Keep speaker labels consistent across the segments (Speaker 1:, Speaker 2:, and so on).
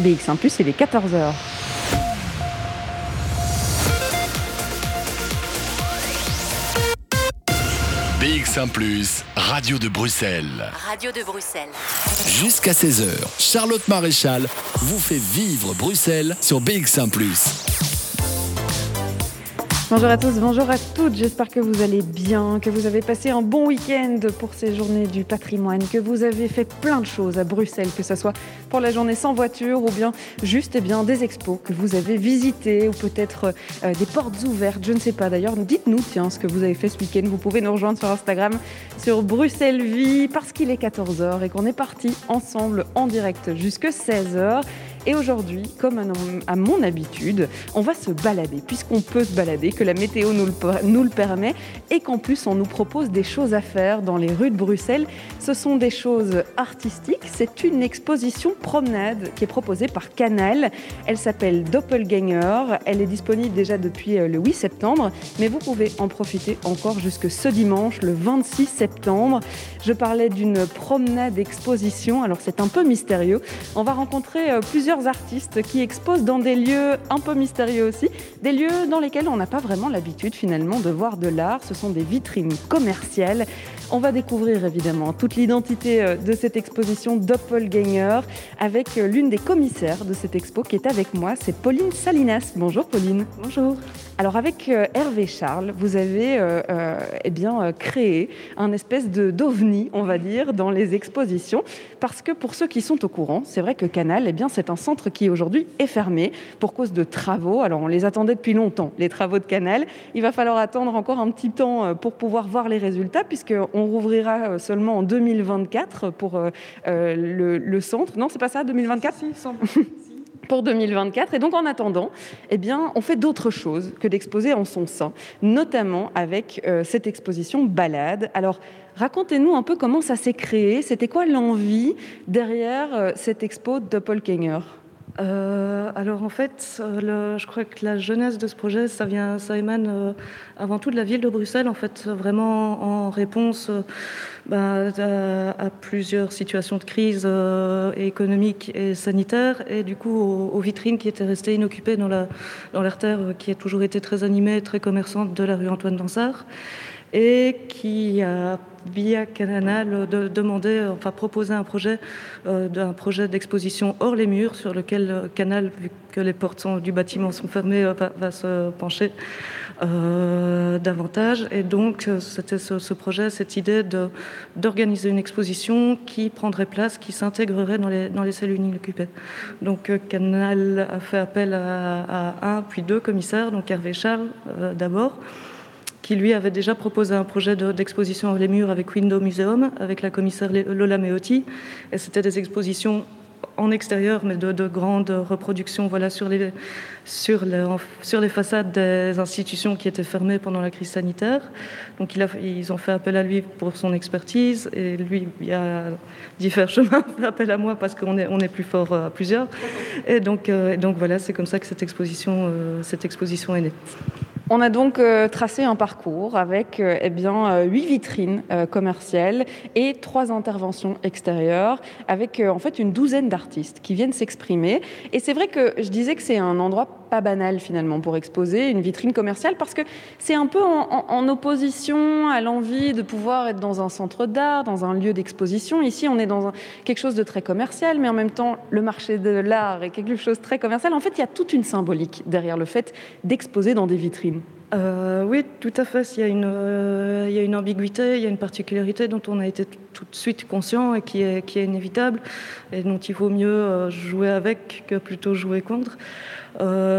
Speaker 1: BX1 Plus, il est 14h.
Speaker 2: BX1 Plus, Radio de Bruxelles.
Speaker 3: Radio de Bruxelles.
Speaker 2: Jusqu'à 16h, Charlotte Maréchal vous fait vivre Bruxelles sur BX1 Plus.
Speaker 1: Bonjour à tous, bonjour à toutes, j'espère que vous allez bien, que vous avez passé un bon week-end pour ces journées du patrimoine, que vous avez fait plein de choses à Bruxelles, que ce soit pour la journée sans voiture ou bien juste eh bien, des expos que vous avez visitées ou peut-être euh, des portes ouvertes, je ne sais pas d'ailleurs. Dites-nous tiens ce que vous avez fait ce week-end, vous pouvez nous rejoindre sur Instagram, sur Bruxelles Vie, parce qu'il est 14h et qu'on est parti ensemble en direct jusque 16h. Et aujourd'hui, comme à mon habitude, on va se balader, puisqu'on peut se balader, que la météo nous le, nous le permet, et qu'en plus on nous propose des choses à faire dans les rues de Bruxelles. Ce sont des choses artistiques. C'est une exposition promenade qui est proposée par Canal. Elle s'appelle Doppelganger. Elle est disponible déjà depuis euh, le 8 septembre, mais vous pouvez en profiter encore jusque ce dimanche, le 26 septembre. Je parlais d'une promenade exposition. Alors c'est un peu mystérieux. On va rencontrer euh, artistes qui exposent dans des lieux un peu mystérieux aussi, des lieux dans lesquels on n'a pas vraiment l'habitude finalement de voir de l'art. Ce sont des vitrines commerciales. On va découvrir évidemment toute l'identité euh, de cette exposition Doppelganger avec euh, l'une des commissaires de cette expo qui est avec moi, c'est Pauline Salinas. Bonjour Pauline.
Speaker 4: Bonjour.
Speaker 1: Alors avec euh, Hervé Charles, vous avez eh bien, créé un espèce de d'ovni, on va dire, dans les expositions, parce que pour ceux qui sont au courant, c'est vrai que Canal, eh bien, c'est un centre qui aujourd'hui est fermé pour cause de travaux. Alors on les attendait depuis longtemps, les travaux de Canal. Il va falloir attendre encore un petit temps euh, pour pouvoir voir les résultats, puisqu'on rouvrira euh, seulement en 2024 pour euh, le, centre. Non, c'est pas ça, 2024 pour 2024. Et donc, en attendant, eh bien, on fait d'autres choses que d'exposer en son sein, notamment avec cette exposition Balade. Alors, racontez-nous un peu comment ça s'est créé. C'était quoi l'envie derrière cette expo Doppelganger
Speaker 4: euh, alors en fait, euh, je crois que la jeunesse de ce projet, ça vient, ça émane euh, avant tout de la ville de Bruxelles, en fait, vraiment en réponse bah, à, plusieurs situations de crise économique et sanitaire, et du coup aux, vitrines qui étaient restées inoccupées dans la dans l'artère qui a toujours été très animée, très commerçante de la rue Antoine Dansard et qui a via Canal de, enfin proposer un projet euh, d'un projet d'exposition hors les murs sur lequel euh, Canal, vu que les portes du bâtiment sont fermées, euh, va, se pencher davantage. Et donc c'était ce, projet, cette idée d'organiser une exposition qui prendrait place, qui s'intégrerait dans les, dans les cellules inoccupées. Donc Canal a fait appel à, un puis deux commissaires, donc Hervé Charles d'abord qui lui avait déjà proposé un projet d'exposition de, les murs avec Window Museum, avec la commissaire Lola Meotti. Et c'était des expositions en extérieur, mais de, de, grandes reproductions voilà, sur, les, sur, les, sur les façades des institutions qui étaient fermées pendant la crise sanitaire. Donc ils ont fait appel à lui pour son expertise, et lui, il a différents chemins, fait appel à moi parce qu'on est, on est plus fort à plusieurs. Et donc, euh, donc voilà, c'est comme ça que cette exposition, euh, cette exposition est née.
Speaker 1: On a donc euh, tracé un parcours avec euh, eh bien euh, huit vitrines commerciales et trois interventions extérieures avec en fait une douzaine d'artistes qui viennent s'exprimer. Et c'est vrai que je disais que c'est un endroit pas banal finalement pour exposer une vitrine commerciale parce que c'est un peu en, opposition à l'envie de pouvoir être dans un centre d'art, dans un lieu d'exposition. Ici, on est dans quelque chose de très commercial, mais en même temps, le marché de l'art est quelque chose de très commercial. En fait, il y a toute une symbolique derrière le fait d'exposer dans des vitrines.
Speaker 4: Euh, oui, tout à fait. Il y, a une, euh, il y a une ambiguïté, il y a une particularité dont on a été tout de suite conscient et qui est, inévitable et dont il vaut mieux euh, jouer avec que plutôt jouer contre.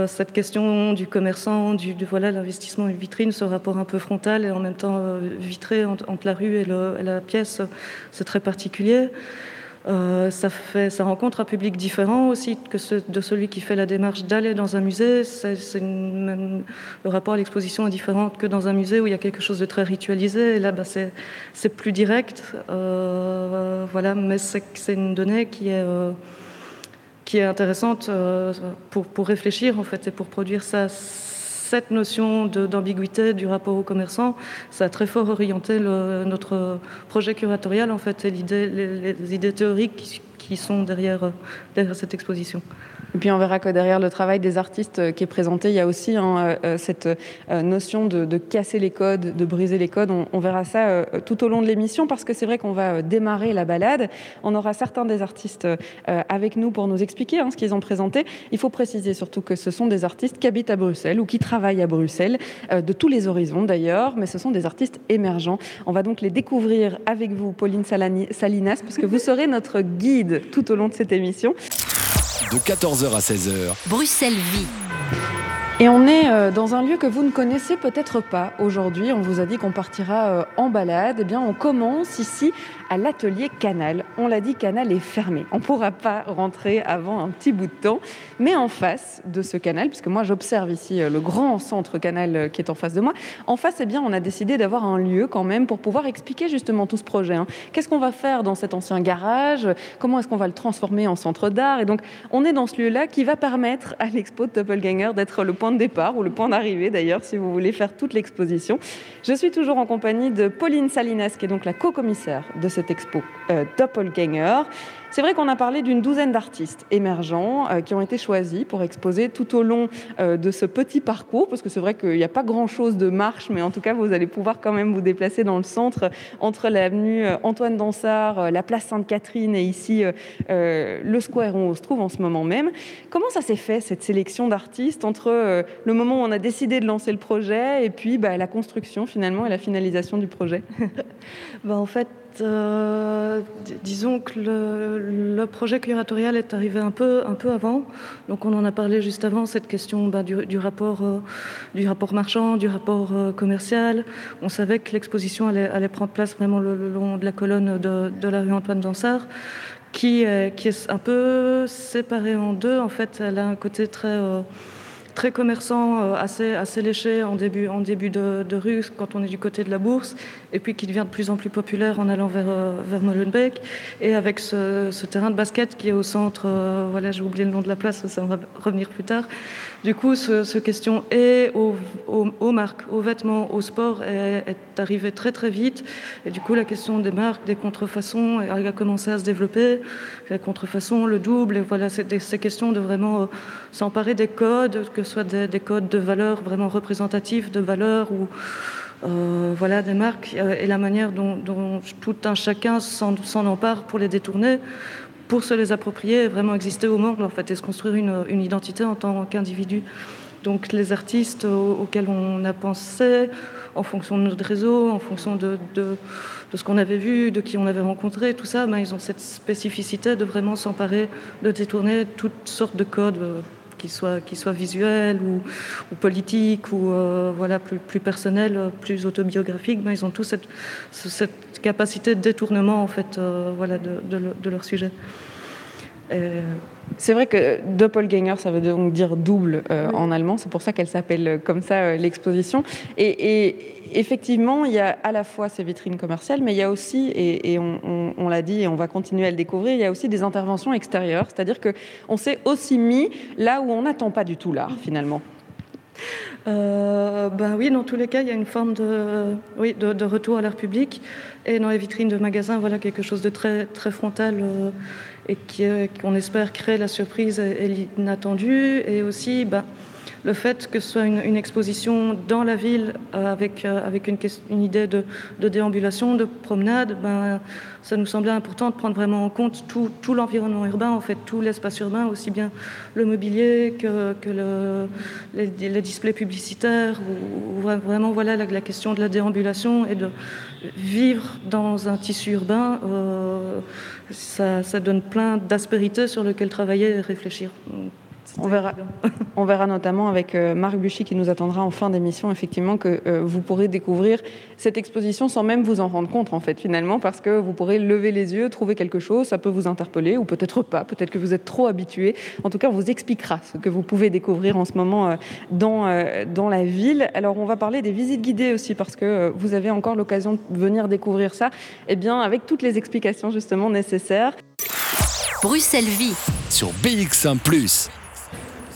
Speaker 4: cette question du commerçant, du, voilà l'investissement vitrine, ce rapport un peu frontal et en même temps vitré entre, la rue et la pièce, c'est très particulier. Euh, ça, fait, ça rencontre un public différent aussi que de celui qui fait la démarche d'aller dans un musée. Le rapport à l'exposition est différent que dans un musée où il y a quelque chose de très ritualisé. Là, bah, c'est, plus direct. Euh, voilà, mais c'est, une donnée qui est, euh, qui est intéressante pour, pour réfléchir en fait et pour produire ça cette notion d'ambiguïté du rapport aux commerçants, ça a très fort orienté notre projet curatorial en fait et l'idée, les, idées théoriques qui, qui sont derrière, derrière cette exposition.
Speaker 1: Et puis on verra que derrière le travail des artistes euh, qui est présenté, il y a aussi hein, euh, euh, cette notion de, casser les codes, de briser les codes. On, verra ça tout au long de l'émission parce que c'est vrai qu'on va démarrer la balade. On aura certains des artistes avec nous pour nous expliquer hein, ce qu'ils ont présenté. Il faut préciser surtout que ce sont des artistes qui habitent à Bruxelles ou qui travaillent à Bruxelles, de tous les horizons d'ailleurs, mais ce sont des artistes émergents. On va donc les découvrir avec vous, Pauline Salinas, parce que vous serez notre guide tout au long de cette émission
Speaker 2: de 14h à 16h.
Speaker 3: Bruxelles vit.
Speaker 1: Et on est euh, dans un lieu que vous ne connaissez peut-être pas aujourd'hui. On vous a dit qu'on partira euh, en balade. Eh bien, on commence ici à l'atelier Canal. On l'a dit, Canal est fermé. On ne pourra pas rentrer avant un petit bout de temps. Mais en face de ce canal, puisque moi j'observe ici euh, le grand centre Canal qui est en face de moi, en face, eh bien, on a décidé d'avoir un lieu quand même pour pouvoir expliquer justement tout ce projet. Hein. Qu'est-ce qu'on va faire dans cet ancien garage? Comment est-ce qu'on va le transformer en centre d'art? Et donc, on est dans ce lieu-là qui va permettre à l'expo de Doppelganger d'être le point de départ ou le point d'arrivée d'ailleurs si vous voulez faire toute l'exposition. Je suis toujours en compagnie de Pauline Salinas qui est donc la co-commissaire de cette expo euh, Doppelganger. C'est vrai qu'on a parlé d'une douzaine d'artistes émergents euh, qui ont été choisis pour exposer tout au long euh, de ce petit parcours, parce que c'est vrai qu'il n'y a pas grand-chose de marche, mais en tout cas, vous allez pouvoir quand même vous déplacer dans le centre, entre l'avenue euh, Antoine Dansard, la place Sainte-Catherine et ici le square où on se trouve en ce moment même. Comment ça s'est fait, cette sélection d'artistes, entre le moment où on a décidé de lancer le projet et puis bah, la construction finalement et la finalisation du projet?
Speaker 4: Bah, En fait, euh, disons que le, projet curatorial est arrivé un peu, un peu avant. Donc on en a parlé juste avant, cette question bah, du, rapport, euh, du rapport marchand, du rapport euh, commercial. On savait que l'exposition allait, prendre place vraiment le, long de la colonne de, de la rue Antoine Dansard. Qui, qui est un peu séparée en deux. En fait, elle a un côté très très commerçant, euh, assez, assez léché en début, en début de, rue quand on est du côté de la bourse, et puis qui devient de plus en plus populaire en allant vers, euh, vers Molenbeek, et avec ce, terrain de basket qui est au centre, euh, voilà, j'ai oublié le nom de la place, ça va revenir plus tard. Du coup, ce, question est aux, marques, aux vêtements, au sport est, est arrivée très très vite, et du coup, la question des marques, des contrefaçons a commencé à se développer, la contrefaçon, le double, et voilà, c'est ces questions de vraiment s'emparer des codes, que ce soit des, codes de valeurs vraiment représentatifs de valeurs ou euh, voilà, des marques, euh, et la manière dont, tout un chacun s'en empare pour les détourner, pour se les approprier vraiment exister au monde, en fait, et se construire une, identité en tant qu'individu. Donc les artistes auxquels on a pensé, en fonction de notre réseau, en fonction de, ce qu'on avait vu, de qui on avait rencontré, tout ça, ben, ils ont cette spécificité de vraiment s'emparer, de détourner toutes sortes de codes euh, qu'ils soient, visuels ou, ou politiques ou euh, voilà, plus, plus personnels, plus autobiographiques, ben, ils ont tous cette, cette, capacité de détournement en fait, euh, voilà, de, de, leur sujet.
Speaker 1: C'est vrai que Doppelganger, ça veut donc dire double en allemand, c'est pour ça qu'elle s'appelle comme ça l'exposition. Et, et, effectivement, il y a à la fois ces vitrines commerciales, mais il y a aussi, et, on, l'a dit et on va continuer à le découvrir, il y a aussi des interventions extérieures, c'est-à-dire qu'on s'est aussi mis là où on n'attend pas du tout l'art finalement.
Speaker 4: Euh, ben oui, dans tous les cas, il y a une forme de, retour à l'art public. Et dans les vitrines de magasins, voilà quelque chose de très, très frontal euh, et qu'on espère créer la surprise et, l'inattendu. Et aussi, ben, le fait que ce soit une, exposition dans la ville euh, avec, euh, avec une, une idée de, déambulation, de promenade, ben, ça nous semblait important de prendre vraiment en compte tout, tout l'environnement urbain, en fait, tout l'espace urbain, aussi bien le mobilier que, que le, les, displays publicitaires, vraiment voilà la, question de la déambulation et de vivre dans un tissu urbain. Euh, ça, ça donne plein d'aspérités sur lesquelles travailler et réfléchir.
Speaker 1: On verra, on verra notamment avec euh, Marc Buchy qui nous attendra en fin d'émission, effectivement, que euh, vous pourrez découvrir cette exposition sans même vous en rendre compte, en fait, finalement, parce que vous pourrez lever les yeux, trouver quelque chose, ça peut vous interpeller, ou peut-être pas, peut-être que vous êtes trop habitué. En tout cas, on vous expliquera ce que vous pouvez découvrir en ce moment euh, dans, dans la ville. Alors, on va parler des visites guidées aussi, parce que vous avez encore l'occasion de venir découvrir ça, et eh bien, avec toutes les explications justement nécessaires.
Speaker 3: Bruxelles Vie
Speaker 2: sur BX1 ⁇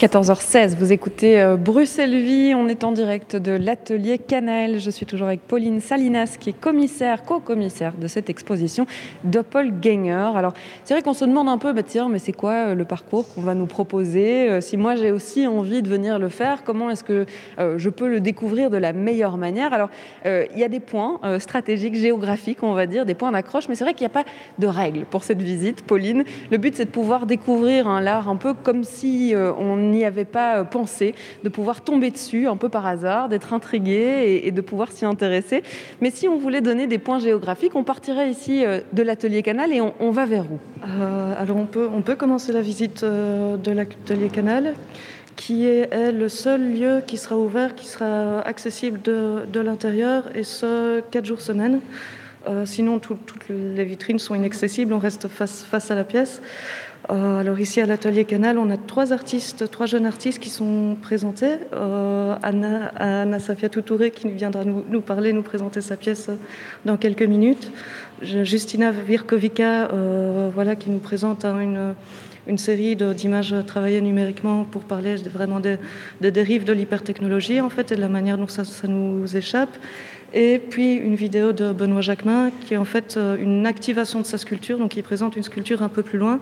Speaker 1: 14h16, vous écoutez euh, Bruxelles Vie, on est en direct de l'atelier Canal. Je suis toujours avec Pauline Salinas, qui est commissaire, co-commissaire de cette exposition Doppelganger. Alors, c'est vrai qu'on se demande un peu, bah, tiens, mais c'est quoi euh, le parcours qu'on va nous proposer euh, Si moi j'ai aussi envie de venir le faire, comment est-ce que je peux le découvrir de la meilleure manière? Alors, il y a des points stratégiques, géographiques, on va dire, des points d'accroche, mais c'est vrai qu'il n'y a pas de règles pour cette visite, Pauline. Le but, c'est de pouvoir découvrir un l'art un peu comme si on n'y avait pas euh, pensé, de pouvoir tomber dessus un peu par hasard, d'être intrigué et, de pouvoir s'y intéresser. Mais si on voulait donner des points géographiques, on partirait ici euh, de l'atelier Canal et on, va vers où?
Speaker 4: Euh, Alors on peut, on peut commencer la visite de l'atelier Canal qui est, le seul lieu qui sera ouvert, qui sera accessible de, de l'intérieur, et ce, quatre jours semaine. sinon, toutes les vitrines sont inaccessibles, on reste face, face à la pièce. Euh, alors ici à l'atelier Canal, on a trois artistes, trois jeunes artistes qui sont présentés. Euh, Anna, Anna Safia Toutouré qui viendra nous, parler, nous présenter sa pièce dans quelques minutes. Justina Virkovica, euh, voilà, qui nous présente une, une série d'images travaillées numériquement pour parler vraiment des, dérives de l'hypertechnologie en fait et de la manière dont ça nous échappe. Et puis une vidéo de Benoît Jacquemin qui est en fait une activation de sa sculpture, donc il présente une sculpture un peu plus loin.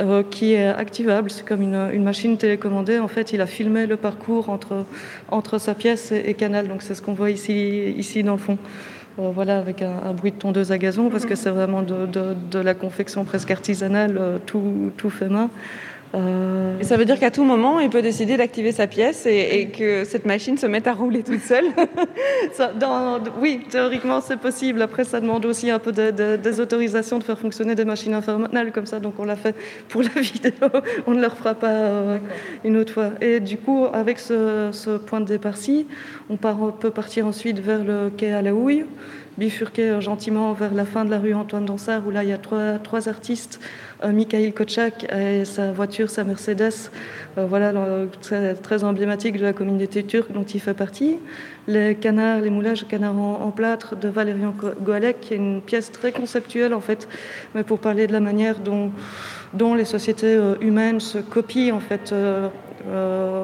Speaker 4: Euh, qui est activable. C'est comme une, machine télécommandée. En fait, il a filmé le parcours entre, entre sa pièce et, Canal. Donc, c'est ce qu'on voit ici, ici dans le fond. Euh, voilà, avec un, bruit de tondeuse à gazon, parce que c'est vraiment de, de, la confection presque artisanale, euh, tout, tout fait main.
Speaker 1: Euh, et ça veut dire qu'à tout moment, il peut décider d'activer sa pièce et, que cette machine se mette à rouler toute seule
Speaker 4: Oui, théoriquement, c'est possible. Après, ça demande aussi un peu des autorisations de faire fonctionner des machines informales comme ça. Donc, on l'a fait pour la vidéo. On ne le refera pas euh, une autre fois. Et du coup, avec ce, point de départ-ci, on, peut partir ensuite vers le quai à la houille bifurquer gentiment vers la fin de la rue Antoine Dansard, où là, il y a trois, trois artistes euh, Mikhail Kotchak et sa voiture, sa Mercedes, euh, voilà, très, emblématique de la communauté turque dont il fait partie. Les canards, les moulages canards en, plâtre de Valérian Goalek, qui est une pièce très conceptuelle en fait, mais pour parler de la manière dont, dont les sociétés euh, humaines se copient en fait,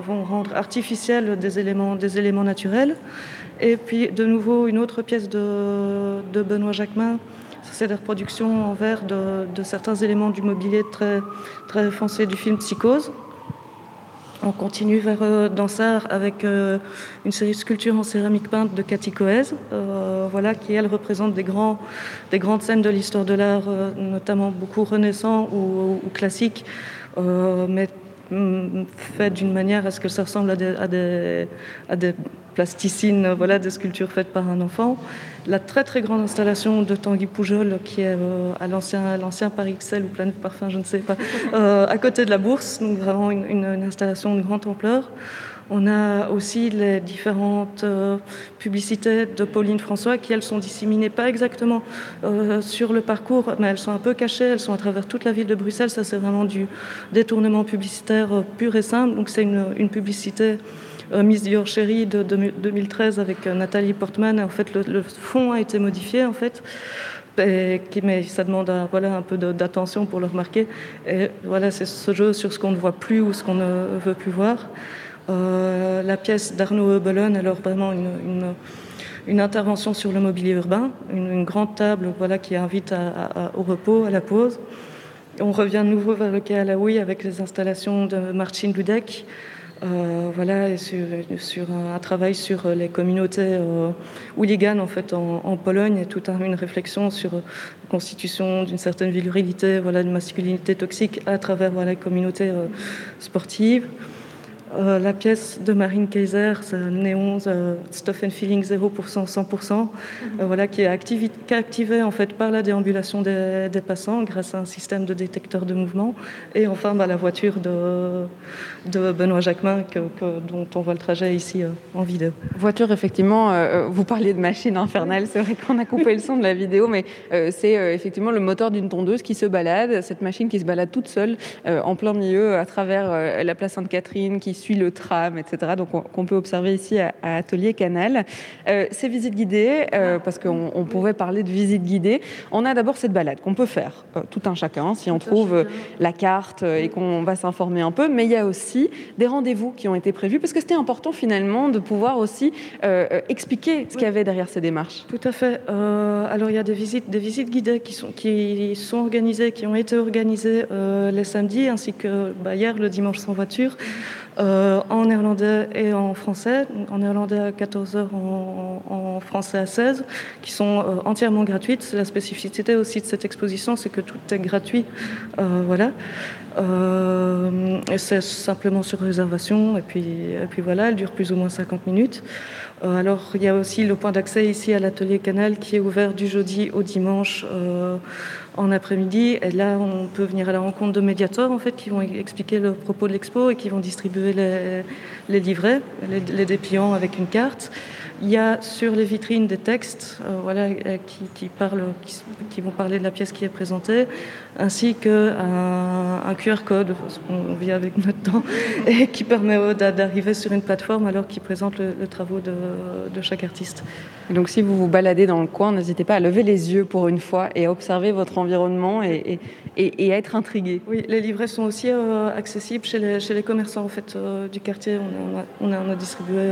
Speaker 4: vont rendre artificiels des éléments, des éléments naturels. Et puis de nouveau une autre pièce de, Benoît Jacquemin c'est la reproduction en verre de, certains éléments du mobilier très, foncé du film Psychose. On continue vers euh, Dansard avec euh, une série de sculptures en céramique peinte de Cathy Coez, euh, voilà, qui elle représente des, grands, des grandes scènes de l'histoire de l'art, notamment beaucoup renaissants ou, classiques, mais mm, faites d'une manière à ce que ça ressemble à des plasticines, voilà, des sculptures faites par un enfant la très très grande installation de Tanguy Poujol qui est euh, à l'ancien, l'ancien Paris Excel ou Planète Parfum, je ne sais pas, euh, à côté de la bourse, donc vraiment une, installation de grande ampleur. On a aussi les différentes euh, publicités de Pauline François qui, elles, sont disséminées pas exactement sur le parcours, mais elles sont un peu cachées, elles sont à travers toute la ville de Bruxelles. Ça, c'est vraiment du détournement publicitaire pur et simple. Donc, c'est une, publicité Miss Dior Chérie de, 2013 avec euh, Nathalie Portman. En fait, le, fond a été modifié, en fait. Mais ça demande un, voilà, un peu d'attention pour le remarquer. Et voilà, c'est ce jeu sur ce qu'on ne voit plus ou ce qu'on ne veut plus voir. Euh, la pièce d'Arnaud Eubelon, alors vraiment une, intervention sur le mobilier urbain, une, grande table voilà, qui invite au repos, à la pause. On revient de nouveau vers le quai à la Houille avec les installations de Marcin Ludek, euh, voilà, sur, un, travail sur les communautés euh, en fait en, Pologne et toute une réflexion sur la constitution d'une certaine virilité, voilà, d'une masculinité toxique à travers voilà, les communautés euh, sportives. Euh, la pièce de Marine Kaiser, Néon euh, Stuff and Feeling 0%, 100%, mhm. euh, voilà, qui est activé en fait par la déambulation des, passants grâce à un système de détecteur de mouvement. Et enfin, bah, la voiture de, de Benoît Jacquemin, que, dont on voit le trajet ici en vidéo.
Speaker 1: Voiture, effectivement, vous parliez de machine infernale. C'est vrai qu'on a coupé le son de la vidéo, mais c'est effectivement le moteur d'une tondeuse qui se balade, cette machine qui se balade toute seule en plein milieu à travers la place Sainte-Catherine, qui suit le tram, etc. Donc qu'on peut observer ici à, Atelier Canal. ces visites guidées, parce qu'on pouvait parler de visites guidées, on a d'abord cette balade qu'on peut faire, tout un chacun, si on trouve la carte et qu'on va s'informer un peu, mais il y a aussi des rendez-vous qui ont été prévus, parce que c'était important finalement de pouvoir aussi expliquer ce qu'il y avait derrière ces démarches.
Speaker 4: Tout à fait. alors il y a des visites, des visites guidées qui sont, qui sont organisées, qui ont été organisées les samedis, ainsi que bah, hier le dimanche sans voiture. Euh, en néerlandais et en français, en néerlandais à 14h, en, français à 16, qui sont euh, entièrement gratuites. La spécificité aussi de cette exposition, c'est que tout est gratuit. Euh, voilà. c'est simplement sur réservation, et puis voilà, elle dure plus ou moins 50 minutes. Alors, il y a aussi le point d'accès ici à l'atelier Canal qui est ouvert du jeudi au dimanche en après-midi. Et là, on peut venir à la rencontre de médiateurs en fait, qui vont expliquer le propos de l'expo et qui vont distribuer les, les livrets, les, les dépliants avec une carte. Il y a sur les vitrines des textes euh, voilà, euh, qui, qui, parlent, qui, vont parler de la pièce qui est présentée, ainsi qu'un un QR code, parce qu'on vit avec notre temps, et qui permet d'arriver sur une plateforme alors qu'il présente le, le travaux de, de, chaque artiste.
Speaker 1: donc si vous vous baladez dans le coin, n'hésitez pas à lever les yeux pour une fois et à observer votre environnement et, et, et à être intrigué.
Speaker 4: Oui, les livrets sont aussi euh, accessibles chez les, chez les, commerçants en fait, du quartier. On a, on a, on a distribué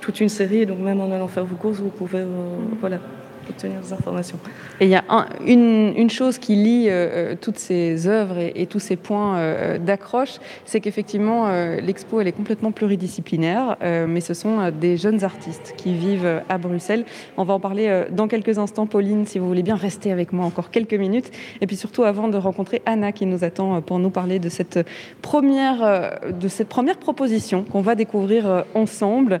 Speaker 4: toute une série, donc même en allant faire vos courses, vous pouvez euh, voilà, obtenir des informations.
Speaker 1: Et il y a une, une, chose qui lie euh, euh, toutes ces œuvres et, tous ces points d'accroche, c'est qu'effectivement, l'expo, elle est complètement pluridisciplinaire, mais ce sont des jeunes artistes qui vivent à Bruxelles. On va en parler dans quelques instants. Pauline, si vous voulez bien rester avec moi encore quelques minutes. Et puis surtout, avant de rencontrer Anna qui nous attend pour nous parler de cette première, de cette première proposition qu'on va découvrir ensemble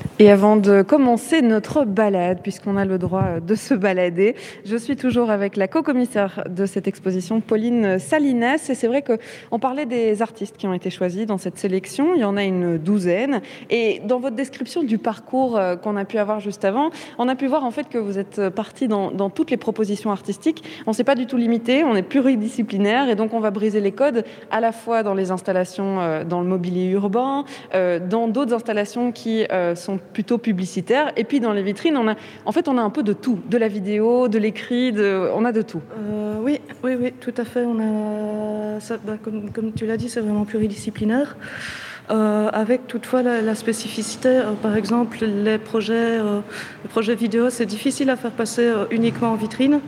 Speaker 1: et avant de commencer notre balade, puisqu'on a le droit de se balader, je suis toujours avec la co-commissaire de cette exposition, Pauline Salines. Et c'est vrai qu'on parlait des artistes qui ont été choisis dans cette sélection. Il y en a une douzaine. Et dans votre description du parcours euh, qu'on a pu avoir juste avant, on a pu voir en fait que vous êtes parti dans, dans toutes les propositions artistiques. On ne s'est pas du tout limité, on est pluridisciplinaire et donc on va briser les codes à la fois dans les installations euh, dans le mobilier urbain, euh, dans d'autres installations qui sont plutôt publicitaire. Et puis dans les vitrines, on a, en fait, on a un peu de tout, de la vidéo, de l'écrit, de, on a de tout.
Speaker 4: Euh, oui, oui, oui, tout à fait. On a, ça, bah, comme, tu l'as dit, c'est vraiment pluridisciplinaire. Euh, avec toutefois la, spécificité, euh, par exemple, les projets, les projets vidéo, c'est difficile à faire passer uniquement en vitrine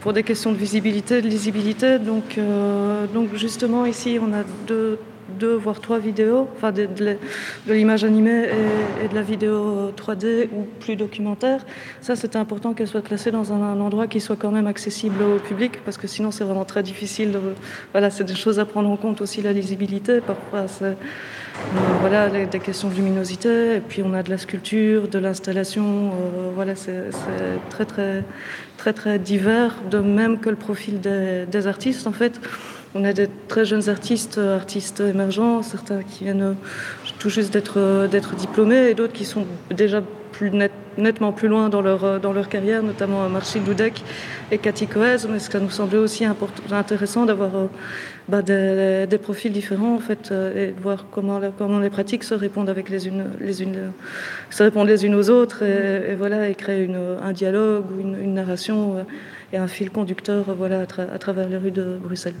Speaker 4: pour des questions de visibilité, de lisibilité. Donc, donc justement, ici, on a deux deux voire trois vidéos, enfin de, l'image animée et, de la vidéo 3D ou plus documentaire. Ça, c'était important qu'elle soit classée dans un, endroit qui soit quand même accessible au public, parce que sinon, c'est vraiment très difficile. Voilà, c'est des choses à prendre en compte aussi la lisibilité. Parfois, c'est euh, voilà des questions de luminosité. Et puis, on a de la sculpture, de l'installation. Euh, voilà, c'est très très très très divers, de même que le profil des artistes en fait. On a des très jeunes artistes, artistes émergents, certains qui viennent euh, tout juste d'être euh, d'être diplômés et d'autres qui sont déjà nettement plus loin dans leur, euh, carrière, notamment Marcel Dudek et Cathy Coez. Mais ça nous semblait aussi intéressant d'avoir bah, des, profils différents en fait, et de voir comment, les pratiques se répondent avec les unes, les unes, se répondent les unes aux autres et, voilà, et créer un dialogue ou une, narration et un fil conducteur voilà, à travers les rues de Bruxelles.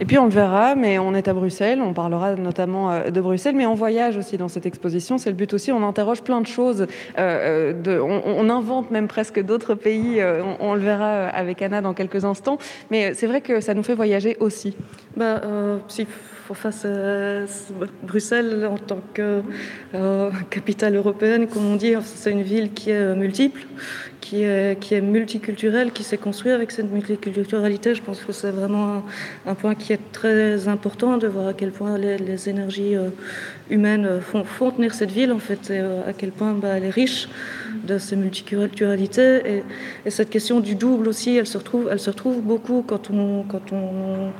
Speaker 1: Et puis on le verra, mais on est à Bruxelles, on parlera notamment euh, de Bruxelles, mais on voyage aussi dans cette exposition. C'est le but aussi, on interroge plein de choses, euh, de, on, invente même presque d'autres pays. Euh, on, le verra avec Anna dans quelques instants, mais c'est vrai que ça nous fait voyager aussi.
Speaker 4: Bah, euh, si à Bruxelles en tant que euh, capitale européenne, comme on dit, c'est une ville qui est multiple, qui est, qui est multiculturelle, qui s'est construite avec cette multiculturalité. Je pense que c'est vraiment un, point qui est très important de voir à quel point les, énergies euh, humaines font, tenir cette ville, en fait, et euh, à quel point bah, elle est riche de ces multiculturalités. Et, et, cette question du double aussi, elle se retrouve, elle se retrouve beaucoup quand on, quand on,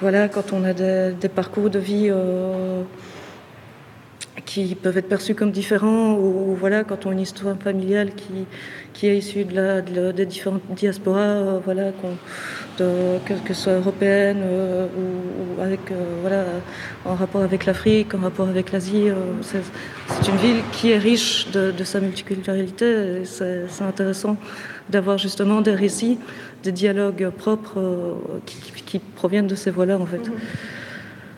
Speaker 4: voilà, quand on a des, parcours de vie. Euh, qui peuvent être perçus comme différents, ou, voilà, quand on a une histoire familiale qui, qui est issue de la, des différentes diasporas, euh, voilà, que, que, ce soit européenne euh, ou, avec, voilà, en rapport avec l'Afrique, en rapport avec l'Asie. c'est une ville qui est riche de, sa multiculturalité. C'est intéressant d'avoir justement des récits, des dialogues propres qui, qui, proviennent de ces voix-là, en fait. Mm-hmm.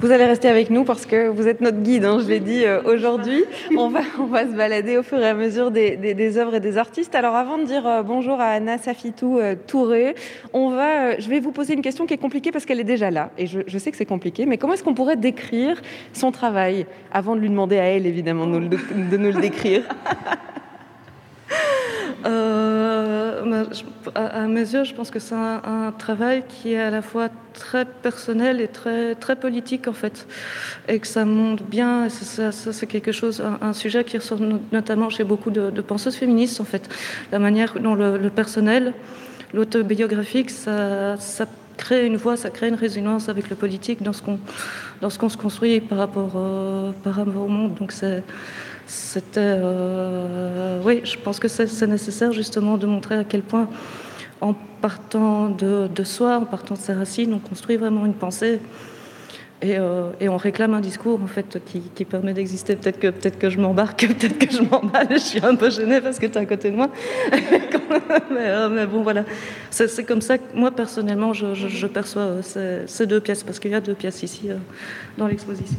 Speaker 1: Vous allez rester avec nous parce que vous êtes notre guide, hein, je l'ai dit euh, aujourd'hui. On va, on va se balader au fur et à mesure des, des, œuvres et des artistes. Alors avant de dire euh, bonjour à Anna Safitou euh, Touré, on va, je vais vous poser une question qui est compliquée parce qu'elle est déjà là. Et je, je sais que c'est compliqué, mais comment est-ce qu'on pourrait décrire son travail? Avant de lui demander à elle, évidemment, de, de nous le décrire
Speaker 4: euh, à, mes yeux, je pense que c'est un, travail qui est à la fois très personnel et très, très politique, en fait. Et que ça montre bien, ça, c'est quelque chose, un, sujet qui ressort notamment chez beaucoup de, penseuses féministes, en fait. La manière dont le, personnel, l'autobiographique, ça, ça crée une voix, ça crée une résonance avec le politique dans ce qu'on, dans ce qu'on se construit par rapport, euh, par rapport au monde. Donc c'est c'était. Euh, oui, je pense que c'est nécessaire justement de montrer à quel point, en partant de, soi, en partant de ses racines, on construit vraiment une pensée. Et, euh, on réclame un discours en fait qui, permet d'exister. Peut-être que peut-être que je m'embarque, peut-être que je m'emballe. Je suis un peu gênée parce que tu es à côté de moi. Euh, mais, bon voilà, c'est comme ça que moi personnellement je, perçois ces, deux pièces parce qu'il y a deux pièces ici dans l'exposition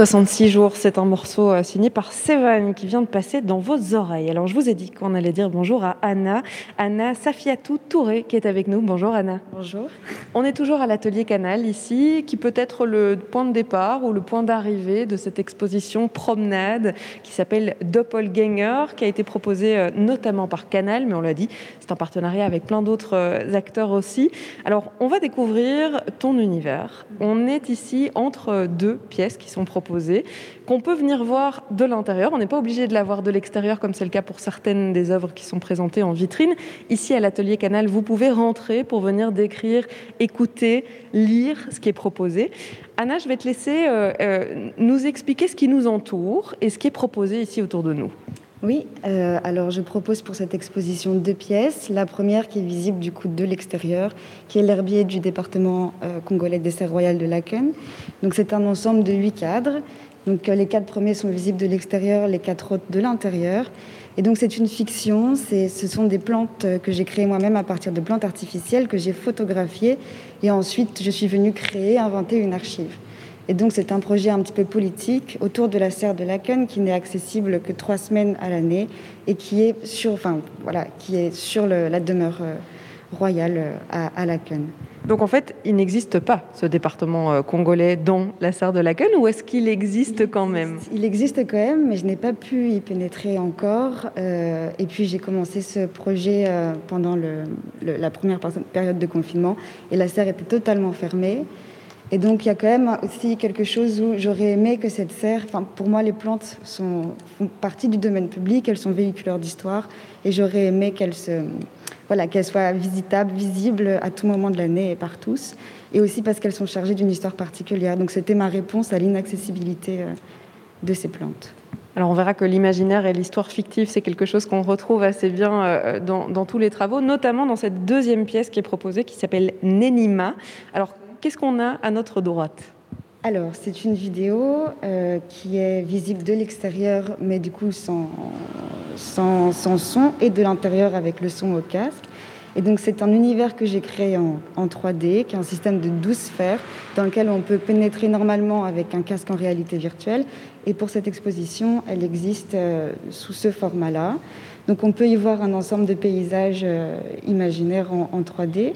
Speaker 1: 66 jours, c'est un morceau euh, signé par Sevan qui vient de passer dans vos oreilles. Alors je vous ai dit qu'on allait dire bonjour à Anna, Anna Safiatou Touré qui est avec nous. Bonjour Anna.
Speaker 5: Bonjour.
Speaker 1: On est toujours à l'atelier Canal ici, qui peut être le point de départ ou le point d'arrivée de cette exposition promenade qui s'appelle Doppelganger, qui a été proposée euh, notamment par Canal, mais on l'a dit, c'est un partenariat avec plein d'autres euh, acteurs aussi. Alors on va découvrir ton univers. On est ici entre deux pièces qui sont proposées qu'on peut venir voir de l'intérieur. On n'est pas obligé de la voir de l'extérieur, comme c'est le cas pour certaines des œuvres qui sont présentées en vitrine. Ici, à l'atelier Canal, vous pouvez rentrer pour venir décrire, écouter, lire ce qui est proposé. Anna, je vais te laisser euh, euh, nous expliquer ce qui nous entoure et ce qui est proposé ici autour de nous.
Speaker 5: Oui, euh, alors je propose pour cette exposition deux pièces. La première qui est visible du coup de l'extérieur, qui est l'herbier du département euh, congolais des Serres royales de Laken. Donc c'est un ensemble de huit cadres. Donc euh, les quatre premiers sont visibles de l'extérieur, les quatre autres de l'intérieur. Et donc c'est une fiction, ce sont des plantes que j'ai créées moi-même à partir de plantes artificielles que j'ai photographiées et ensuite je suis venue créer, inventer une archive. Et donc c'est un projet un petit peu politique autour de la serre de Laken qui n'est accessible que trois semaines à l'année et qui est sur, enfin, voilà, qui est sur la demeure euh, royale euh, à, à, Laken.
Speaker 1: Donc en fait, il n'existe pas ce département euh, congolais dans la serre de Laken ou est-ce qu'il existe quand même?
Speaker 5: Il existe quand même, mais je n'ai pas pu y pénétrer encore. et puis j'ai commencé ce projet pendant le, la première période de confinement et la serre était totalement fermée. Et donc il y a quand même aussi quelque chose où j'aurais aimé que cette serre, enfin, pour moi les plantes sont, font partie du domaine public, elles sont véhiculeurs d'histoire, et j'aurais aimé qu'elles voilà, qu'elles soient visitables, visibles à tout moment de l'année et par tous, et aussi parce qu'elles sont chargées d'une histoire particulière. Donc c'était ma réponse à l'inaccessibilité euh, de ces plantes.
Speaker 1: Alors on verra que l'imaginaire et l'histoire fictive, c'est quelque chose qu'on retrouve assez bien euh, dans, dans, tous les travaux, notamment dans cette deuxième pièce qui est proposée, qui s'appelle Nenima. Alors qu'est-ce qu'on a à notre droite?
Speaker 5: Alors, c'est une vidéo euh, qui est visible de l'extérieur, mais du coup sans, sans, son, et de l'intérieur avec le son au casque. Et donc, c'est un univers que j'ai créé en, 3D, qui est un système de 12 sphères, dans lequel on peut pénétrer normalement avec un casque en réalité virtuelle. Et pour cette exposition, elle existe euh, sous ce format-là. Donc, on peut y voir un ensemble de paysages euh, imaginaires en, en 3D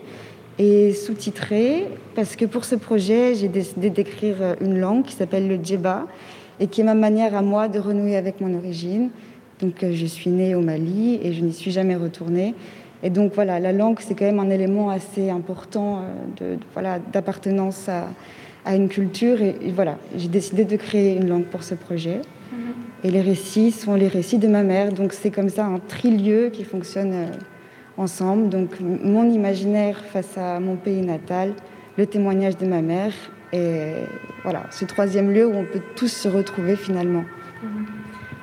Speaker 5: et sous-titré parce que pour ce projet, j'ai décidé d'écrire une langue qui s'appelle le djeba et qui est ma manière à moi de renouer avec mon origine. Donc euh, je suis née au Mali et je n'y suis jamais retournée. Et donc voilà, la langue, c'est quand même un élément assez important euh, de, voilà, d'appartenance à, à, une culture. Et, voilà, j'ai décidé de créer une langue pour ce projet. Mm-hmm. Et les récits sont les récits de ma mère. Donc c'est comme ça un trilieu qui fonctionne euh, ensemble. Donc mon imaginaire face à mon pays natal, le témoignage de ma mère et voilà, ce troisième lieu où on peut tous se retrouver finalement.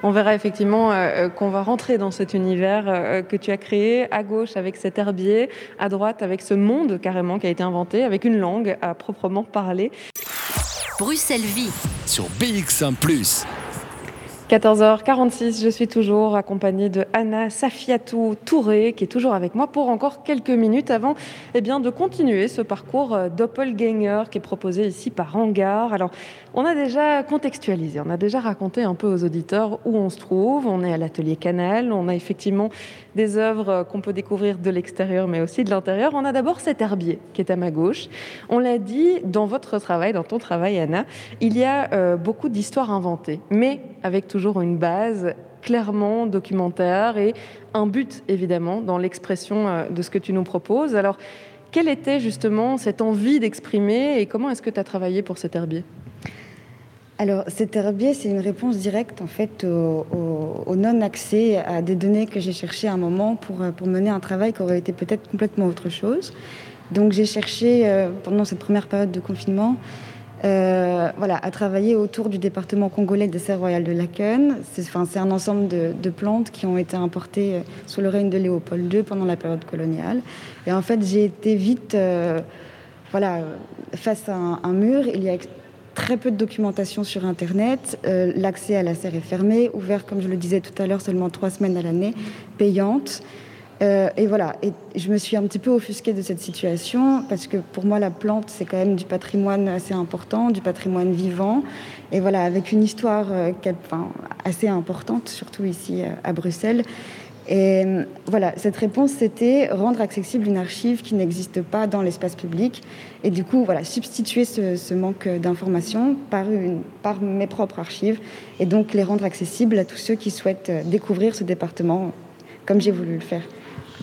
Speaker 1: On verra effectivement euh, euh, qu'on va rentrer dans cet univers euh, que tu as créé, à gauche avec cet herbier, à droite avec ce monde carrément qui a été inventé, avec une langue à proprement parler.
Speaker 2: Bruxelles Vie sur BX1 ⁇
Speaker 1: 14h46, je suis toujours accompagnée de Anna Safiatou Touré, qui est toujours avec moi pour encore quelques minutes avant eh de continuer ce parcours doppelganger qui est proposé ici par Hangar. Alors, on a déjà contextualisé, on a déjà raconté un peu aux auditeurs où on se trouve. On est à l'atelier Canal, on a effectivement des œuvres qu'on peut découvrir de l'extérieur mais aussi de l'intérieur. On a d'abord cet herbier qui est à ma gauche. On l'a dit, dans votre travail, dans ton travail Anna, il y a euh, beaucoup d'histoires inventées, mais avec toujours une base clairement documentaire et un but évidemment dans l'expression euh, de ce que tu nous proposes. Alors, quelle était justement cette envie d'exprimer et comment est-ce que tu as travaillé pour cet herbier?
Speaker 5: Alors, cet herbier, c'est une réponse directe en fait au, non-accès à des données que j'ai cherché à un moment pour, euh, pour mener un travail qui aurait été peut-être complètement autre chose. Donc, j'ai cherché euh, pendant cette première période de confinement euh, voilà, à travailler autour du département congolais des serres royales de Laken. C'est un ensemble de, plantes qui ont été importées sous le règne de Léopold II pendant la période coloniale. Et en fait, j'ai été vite voilà, face à un, un mur. Il y a très peu de documentation sur Internet. Euh, l'accès à la serre est fermé, ouvert, comme je le disais tout à l'heure, seulement trois semaines à l'année, payante. Euh, et voilà, et je me suis un petit peu offusquée de cette situation parce que pour moi, la plante, c'est quand même du patrimoine assez important, du patrimoine vivant. Et voilà, avec une histoire euh, assez importante, surtout ici à Bruxelles. Et voilà, cette réponse, c'était rendre accessible une archive qui n'existe pas dans l'espace public. Et du coup, voilà, substituer ce, manque d'informations par, par mes propres archives et donc les rendre accessibles à tous ceux qui souhaitent découvrir ce département comme j'ai voulu le faire.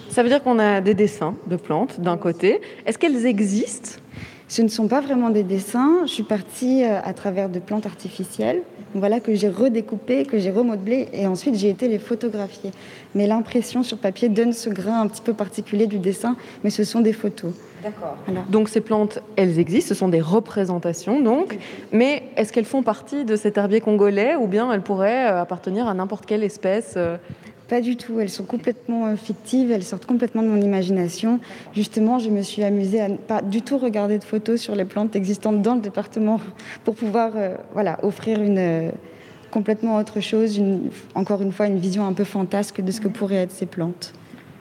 Speaker 1: Ça veut dire qu'on a des dessins de plantes d'un côté. Est-ce qu'elles existent?
Speaker 5: Ce ne sont pas vraiment des dessins. Je suis partie euh, à travers de plantes artificielles voilà, que j'ai redécoupé, que j'ai remodelé, et ensuite j'ai été les photographier. Mais l'impression sur papier donne ce grain un petit peu particulier du dessin, mais ce sont des photos.
Speaker 1: D'accord. Donc ces plantes, elles existent, ce sont des représentations donc, mais est-ce qu'elles font partie de cet herbier congolais ou bien elles pourraient euh, appartenir à n'importe quelle espèce euh,
Speaker 5: pas du tout, elles sont complètement euh, fictives, elles sortent complètement de mon imagination. Justement, je me suis amusée à ne pas du tout regarder de photos sur les plantes existantes dans le département pour pouvoir euh, voilà, offrir une, euh, complètement autre chose, encore une fois une vision un peu fantasque de ce que pourraient être ces plantes.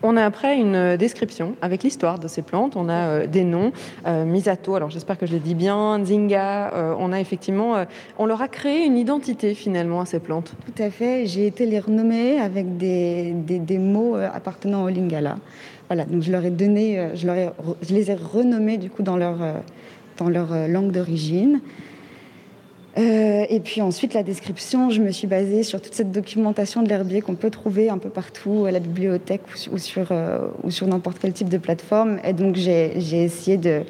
Speaker 1: On a après une description avec l'histoire de ces plantes. On a euh, des noms, euh, Misato, alors j'espère que je le dis bien, Zinga. Euh, on a effectivement, on leur a créé une identité finalement à ces plantes.
Speaker 5: Tout à fait. J'ai été les renommer avec des, des, mots appartenant au Lingala. Voilà, donc je leur ai donné, je, leur ai, je les ai renommés du coup dans leur, dans leur langue d'origine. Euh, et puis ensuite, la description, je me suis basée sur toute cette documentation de l'herbier qu'on peut trouver un peu partout à la bibliothèque ou, sur, euh, sur n'importe quel type de plateforme. Et donc, j'ai essayé de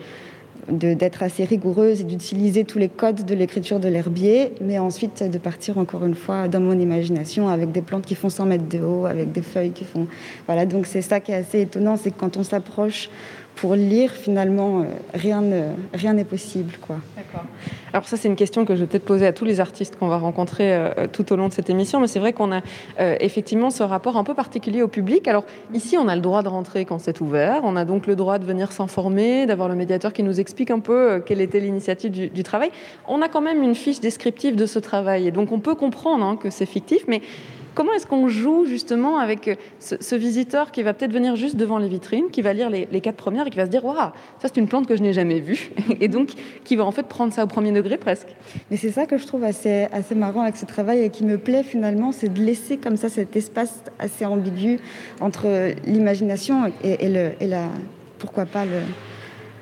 Speaker 5: d'être assez rigoureuse et d'utiliser tous les codes de l'écriture de l'herbier, mais ensuite de partir encore une fois dans mon imagination avec des plantes qui font 100 mètres de haut, avec des feuilles qui font... Voilà, donc c'est ça qui est assez étonnant, c'est que quand on s'approche pour lire, finalement, euh, rien n'est rien possible. Quoi.
Speaker 1: D'accord. Alors ça, c'est une question que je vais peut-être poser à tous les artistes qu'on va rencontrer euh, tout au long de cette émission, mais c'est vrai qu'on a euh, effectivement ce rapport un peu particulier au public. Alors ici, on a le droit de rentrer quand c'est ouvert, on a donc le droit de venir s'informer, d'avoir le médiateur qui nous explique un peu quelle était l'initiative du, travail. On a quand même une fiche descriptive de ce travail, et donc on peut comprendre hein, que c'est fictif, mais Comment est-ce qu'on joue justement avec ce, visiteur qui va peut-être venir juste devant les vitrines, qui va lire les, quatre premières et qui va se dire Waouh, ça c'est une plante que je n'ai jamais vue Et donc qui va en fait prendre ça au premier degré presque.
Speaker 5: Mais c'est ça que je trouve assez, assez marrant avec ce travail et qui me plaît finalement, c'est de laisser comme ça cet espace assez ambigu entre l'imagination et, le, et la, pourquoi pas le,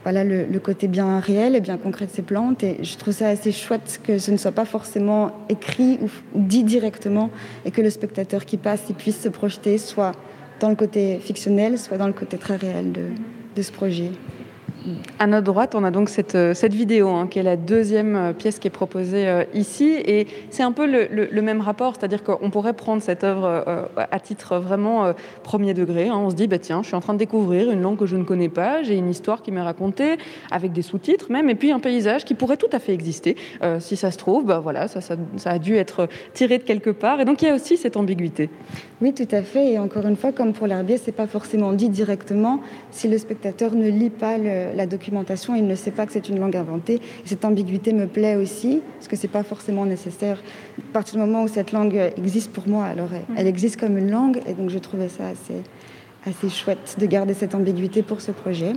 Speaker 5: voilà le, côté bien réel et bien concret de ces plantes. Et je trouve ça assez chouette que ce ne soit pas forcément écrit ou dit directement et que le spectateur qui passe il puisse se projeter soit dans le côté fictionnel, soit dans le côté très réel de ce projet.
Speaker 1: À notre droite, on a donc cette, euh, cette vidéo, hein, qui est la deuxième euh, pièce qui est proposée euh, ici. Et c'est un peu le, même rapport, c'est-à-dire qu'on pourrait prendre cette œuvre à titre vraiment premier degré. Hein. On se dit, bah, tiens, je suis en train de découvrir une langue que je ne connais pas, j'ai une histoire qui m'est racontée, avec des sous-titres même, et puis un paysage qui pourrait tout à fait exister. Si ça se trouve, bah, voilà, ça a dû être tiré de quelque part. Et donc il y a aussi cette ambiguïté.
Speaker 5: Oui, tout à fait. Et encore une fois, comme pour l'herbier, c'est pas forcément dit directement. Si le spectateur ne lit pas le, la documentation, il ne sait pas que c'est une langue inventée. Et cette ambiguïté me plaît aussi, parce que c'est pas forcément nécessaire. À partir du moment où cette langue existe pour moi, alors elle, elle existe comme une langue, et donc je trouvais ça assez, assez chouette de garder cette ambiguïté pour ce projet.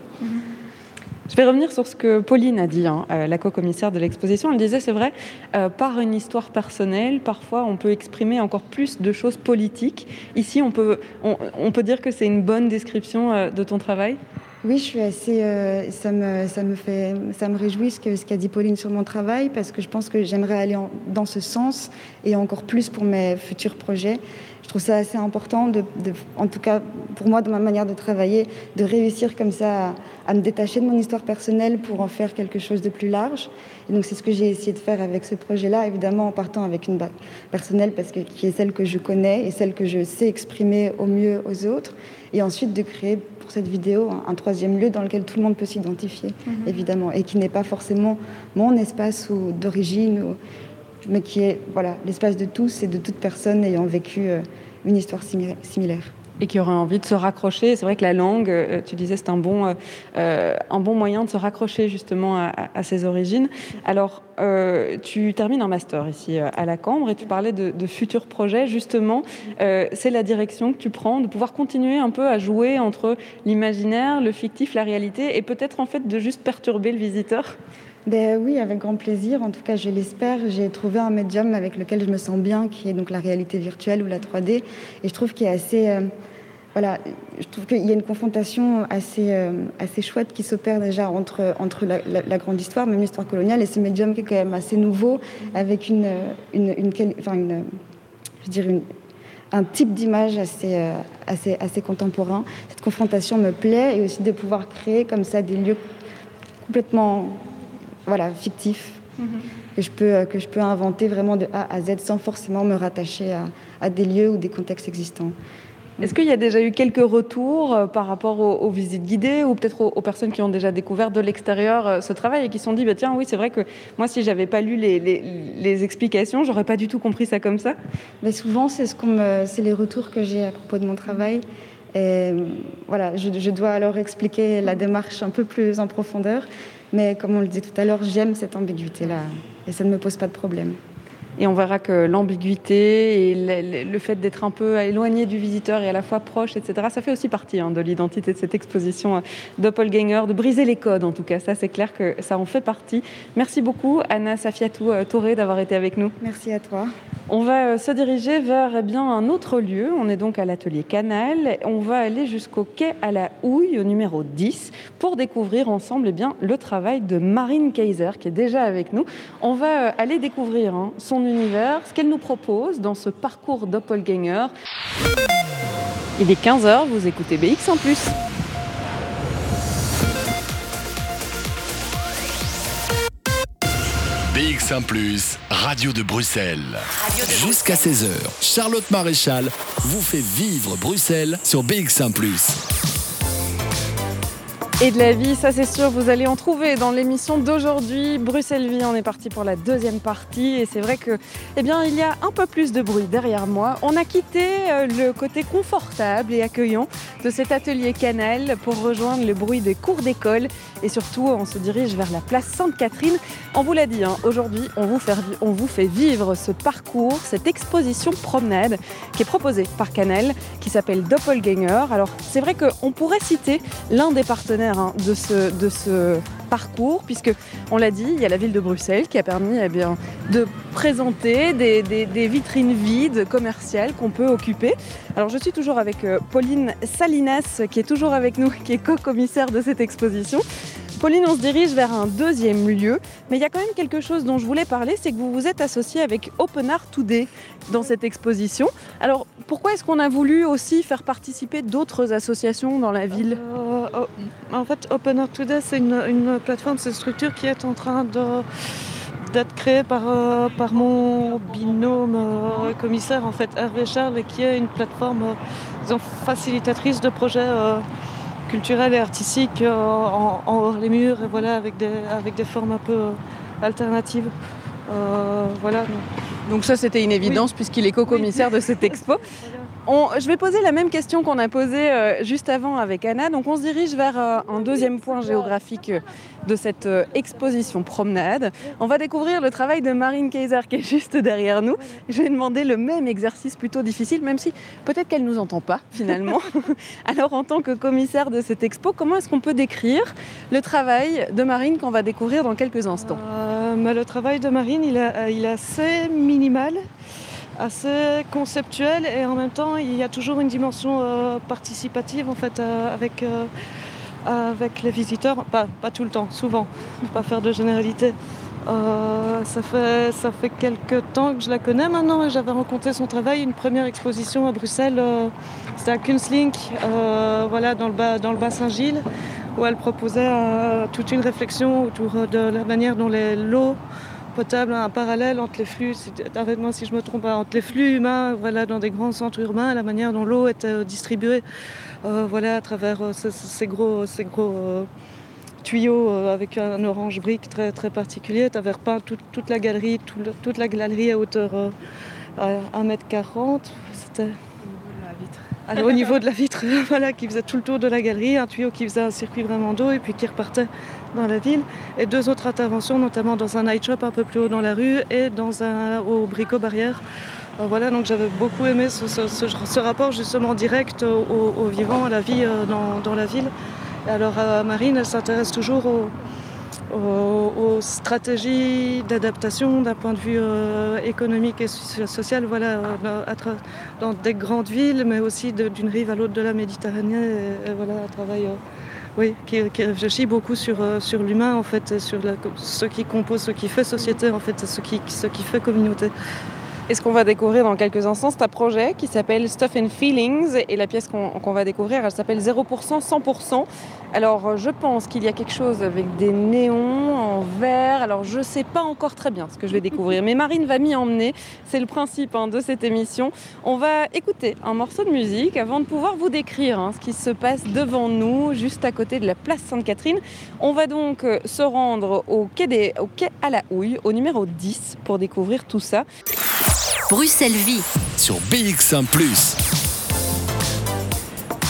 Speaker 1: Je vais revenir sur ce que Pauline a dit, hein, euh, la co-commissaire de l'exposition. Elle disait, c'est vrai, euh, par une histoire personnelle, parfois on peut exprimer encore plus de choses politiques. Ici, on peut, on, on peut dire que c'est une bonne description euh, de ton travail?
Speaker 5: Oui, je suis assez. euh, ça, me, ça, me fait, ça me réjouit ce qu'a dit Pauline sur mon travail, parce que je pense que j'aimerais aller dans ce sens et encore plus pour mes futurs projets. Je trouve ça assez important, de- en tout cas pour moi, dans ma manière de travailler, de réussir comme ça à, à me détacher de mon histoire personnelle pour en faire quelque chose de plus large. Et donc c'est ce que j'ai essayé de faire avec ce projet-là, évidemment en partant avec une base personnelle, parce que qui est celle que je connais et celle que je sais exprimer au mieux aux autres, et ensuite de créer pour cette vidéo un, un troisième lieu dans lequel tout le monde peut s'identifier, évidemment, et qui n'est pas forcément mon espace ou d'origine, mais qui est voilà l'espace de tous et de toute personne ayant vécu euh, une histoire simi- similaire.
Speaker 1: Et qui aurait envie de se raccrocher. C'est vrai que la langue, euh, tu disais, c'est un bon, euh, euh, un bon moyen de se raccrocher justement à, ses origines. Alors, tu termines un master ici à la Cambre et tu parlais de, futurs projets. Justement, c'est la direction que tu prends, de pouvoir continuer un peu à jouer entre l'imaginaire, le fictif, la réalité et peut-être en fait de juste perturber le visiteur.
Speaker 5: Ben oui, avec grand plaisir. En tout cas, je l'espère. J'ai trouvé un médium avec lequel je me sens bien, qui est donc la réalité virtuelle ou la 3D. Et je trouve qu'il est assez, euh, je trouve qu'il y a une confrontation assez, euh, assez chouette qui s'opère déjà entre entre la, grande histoire, même l'histoire coloniale, et ce médium qui est quand même assez nouveau, avec une, euh, une, je dirais une, un type d'image assez, assez, assez contemporain. Cette confrontation me plaît et aussi de pouvoir créer comme ça des lieux complètement voilà, fictifs que, je peux, euh, que je peux inventer vraiment de A à Z sans forcément me rattacher à, à des lieux ou des contextes existants.
Speaker 1: Est-ce qu'il y a déjà eu quelques retours euh, par rapport aux, aux visites guidées ou peut-être aux, aux personnes qui ont déjà découvert de l'extérieur euh, ce travail et qui se sont dit bah, tiens oui c'est vrai que moi si j'avais pas lu les, les, les explications j'aurais pas du tout compris ça comme ça?
Speaker 5: Mais souvent, c'est ce qu'on me- c'est les retours que j'ai à propos de mon travail. Et voilà, je, je dois alors expliquer la démarche un peu plus en profondeur. Mais comme on le dit tout à l'heure, j'aime cette ambiguïté-là et ça ne me pose pas de problème.
Speaker 1: Et on verra que l'ambiguïté et le, fait d'être un peu éloigné du visiteur et à la fois proche etc ça fait aussi partie hein, de l'identité de cette exposition euh, Doppelganger de briser les codes en tout cas ça c'est clair que ça en fait partie merci beaucoup Anna Safiatou euh, Touré d'avoir été avec nous
Speaker 5: Merci à toi.
Speaker 1: On va euh, se diriger vers eh bien, un autre lieu. On est donc à l'atelier Canal. On va aller jusqu'au quai à la Houille, au numéro 10, pour découvrir ensemble eh bien, le travail de Marine Kaiser, qui est déjà avec nous. On va aller découvrir hein, son univers, ce qu'elle nous propose dans ce parcours doppelganger. Il est 15h, vous écoutez BX en plus.
Speaker 2: BX1 Radio de Bruxelles. Jusqu'à 16h, Charlotte Maréchal vous fait vivre Bruxelles sur BX1
Speaker 1: Et de la vie, ça c'est sûr, vous allez en trouver dans l'émission d'aujourd'hui. Bruxelles Vie, on est parti pour la deuxième partie et c'est vrai que, eh bien, il y a un peu plus de bruit derrière moi. On a quitté euh, le côté confortable et accueillant de cet atelier canal pour rejoindre le bruit des cours d'école et surtout on se dirige vers la place Sainte-Catherine. On vous l'a dit, hein, aujourd'hui on, vous fait on vous fait vivre ce parcours, cette exposition promenade qui est proposée par Canal, qui s'appelle Doppelganger. Alors c'est vrai qu'on pourrait citer l'un des hein, de, ce, parcours, puisque on l'a dit, il y a la ville de Bruxelles qui a permis eh bien, de présenter des vitrines vides commerciales qu'on peut occuper. Alors je suis toujours avec euh, Pauline Salinas qui est toujours avec nous, qui est co-commissaire de cette exposition. Pauline, on se dirige vers un deuxième lieu, mais il y a quand même quelque chose dont je voulais parler, c'est que vous vous êtes associé avec Open Art Today dans cette exposition. Alors pourquoi est-ce qu'on a voulu aussi faire participer d'autres associations dans la ville?
Speaker 4: Euh, oh, En fait, Open Art Today, c'est une, plateforme, c'est une structure qui est en train d'être créée par, euh, par mon binôme euh, commissaire, en fait, Hervé Charles, et qui est une plateforme facilitatrice de projets culturel et artistique euh, en, hors les murs, et voilà, avec des, avec des formes un peu euh, alternatives. Euh, voilà.
Speaker 1: Donc ça, c'était une évidence puisqu'il est co-commissaire de cette expo. je vais poser la même question qu'on a posée juste avant avec Anna. Donc on se dirige vers un deuxième point géographique de cette euh, exposition promenade. On va découvrir le travail de Marine Kaiser qui est juste derrière nous. Je vais demander le même exercice plutôt difficile, même si peut-être qu'elle ne nous entend pas finalement. Alors en tant que commissaire de cette expo, comment est-ce qu'on peut décrire le travail de Marine qu'on va découvrir dans quelques instants?
Speaker 4: Euh, Le travail de Marine, euh, il est assez minimal assez conceptuel et en même temps il y a toujours une dimension participative en fait avec avec les visiteurs, pas, pas tout le temps, souvent, pas faire de généralité. Euh, ça, fait, ça fait quelques temps que je la connais maintenant et j'avais rencontré son travail, une première exposition à Bruxelles, euh, c'était à Kunstlink, euh, voilà, dans le, bas, dans le Bas-Saint-Gilles, où elle proposait toute une réflexion autour de la manière dont les lots potable, un parallèle entre les flux, arrête-moi si je me trompe, entre les flux humains, voilà, dans des grands centres urbains, la manière dont l'eau était euh, distribuée, euh, voilà, à travers euh, ces, gros, ces gros tuyaux avec un orange brique très, très particulier. Tu avais repeint toute la galerie, toute la galerie à hauteur à 1m40. C'était au niveau de la vitre, voilà, qui faisait tout le tour de la galerie, un tuyau qui faisait un circuit vraiment d'eau et puis qui repartait dans la ville. Et deux autres interventions, notamment dans un night shop un peu plus haut dans la rue et dans un, au bricot barrière. Euh, voilà, donc j'avais beaucoup aimé ce, rapport justement direct au, vivant, à la vie euh, dans, la ville. Alors Marine, elle s'intéresse toujours au, aux, stratégies d'adaptation d'un point de vue euh, économique et social, voilà, dans des grandes villes, mais aussi d'une rive à l'autre de la Méditerranée. Voilà, un travail euh, oui, qui, réfléchit beaucoup sur, euh, sur l'humain, en fait, sur ce qui compose, ce qui fait société, en fait, ce qui, ce qui fait communauté.
Speaker 1: Et ce qu'on va découvrir dans quelques instants, c'est un projet qui s'appelle Stuff and Feelings. Et la pièce qu'on va découvrir, elle s'appelle 0%, 100%. Alors, je pense qu'il y a quelque chose avec des néons en vert. Alors, je ne sais pas encore très bien ce que je vais découvrir. Mais Marine va m'y emmener. C'est le principe hein, de cette émission. On va écouter un morceau de musique avant de pouvoir vous décrire hein, ce qui se passe devant nous, juste à côté de la place Sainte-Catherine. On va donc euh, se rendre au quai, des, au quai à la Houille, au numéro 10, pour découvrir tout ça.
Speaker 2: Bruxelles Vie sur BX1 ⁇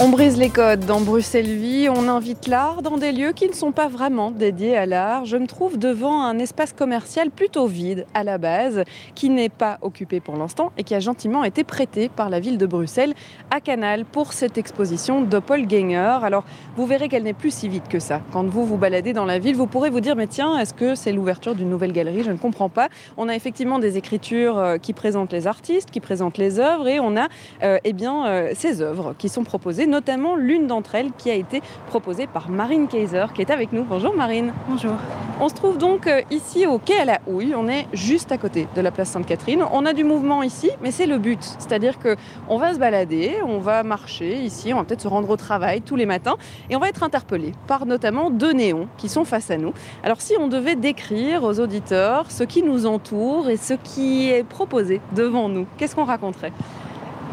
Speaker 1: on brise les codes dans Bruxelles Vie, on invite l'art dans des lieux qui ne sont pas vraiment dédiés à l'art. Je me trouve devant un espace commercial plutôt vide à la base, qui n'est pas occupé pour l'instant et qui a gentiment été prêté par la ville de Bruxelles à Canal pour cette exposition Doppelganger. Alors vous verrez qu'elle n'est plus si vide que ça. Quand vous vous baladez dans la ville, vous pourrez vous dire mais tiens, est-ce que c'est l'ouverture d'une nouvelle galerie? Je ne comprends pas. On a effectivement des écritures euh, qui présentent les artistes, qui présentent les œuvres et on a euh, eh bien, euh, ces œuvres qui sont proposées notamment l'une d'entre elles qui a été proposée par Marine Kaiser, qui est avec nous. Bonjour Marine.
Speaker 4: Bonjour.
Speaker 1: On se trouve donc euh, ici au quai à la Houille. On est juste à côté de la place Sainte-Catherine. On a du mouvement ici, mais c'est le but. C'est-à-dire que on va se balader, on va marcher ici, on va peut-être se rendre au travail tous les matins et on va être interpellé par notamment deux néons qui sont face à nous. Alors si on devait décrire aux auditeurs ce qui nous entoure et ce qui est proposé devant nous, qu'est-ce qu'on raconterait?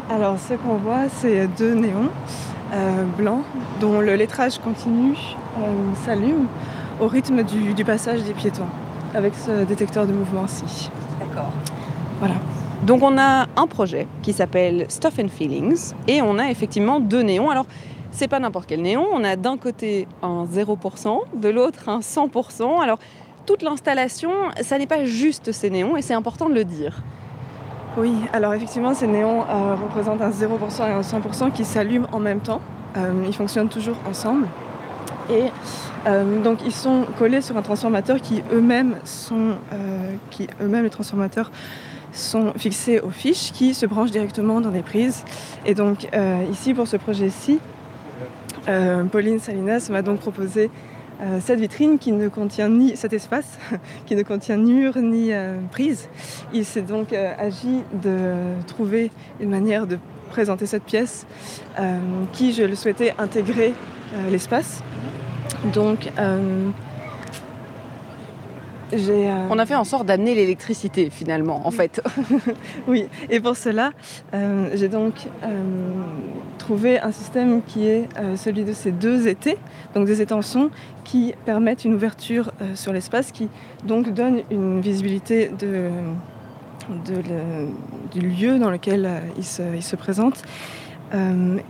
Speaker 3: Alors, ce qu'on voit, c'est deux néons euh, blancs dont le lettrage continu euh, s'allume au rythme du, passage des piétons, avec ce détecteur de mouvement-ci.
Speaker 1: D'accord. Voilà. Donc on a un projet qui s'appelle Stuff and Feelings et on a effectivement deux néons. Alors c'est pas n'importe quel néon, on a d'un côté un 0%, de l'autre un 100%. Alors toute l'installation, ça n'est pas juste ces néons et c'est important de le dire.
Speaker 3: Oui, alors effectivement, ces néons euh, représentent un 0% et un 100% qui s'allument en même temps. Euh, ils fonctionnent toujours ensemble. Et euh, donc ils sont collés sur un transformateur qui eux-mêmes sont, qui eux-mêmes les transformateurs sont fixés aux fiches qui se branchent directement dans les prises. Et donc ici pour ce projet-ci, Pauline Salinas m'a donc proposé cette vitrine qui ne contient ni cet espace, qui ne contient ni mur ni prise. Il s'est donc agi de trouver une manière de présenter cette pièce qui, je le souhaitais, intégrer l'espace. Donc,
Speaker 1: euh, On a fait en sorte d'amener l'électricité finalement, en fait.
Speaker 3: oui, et pour cela, euh, j'ai donc euh, trouvé un système qui est celui de ces deux étés, donc des étançons qui permettent une ouverture sur l'espace, qui donc donne une visibilité de, du lieu dans lequel il se, il, se, présente,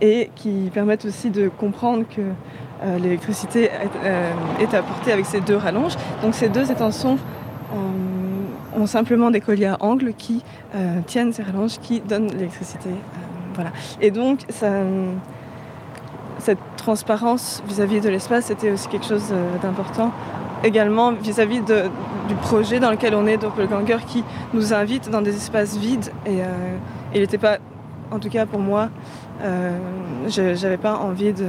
Speaker 3: et qui permettent aussi de comprendre que euh, l'électricité euh, est, apportée avec ces deux rallonges. Donc ces deux étançons ont simplement des colliers à angle qui euh, tiennent ces rallonges, qui donnent l'électricité. voilà. Et donc cette transparence vis-à-vis de l'espace était aussi quelque chose d'important également vis-à-vis du projet dans lequel on est, donc le Ganger qui nous invite dans des espaces vides et il n'était pas, en tout cas pour moi, je j'avais pas envie de,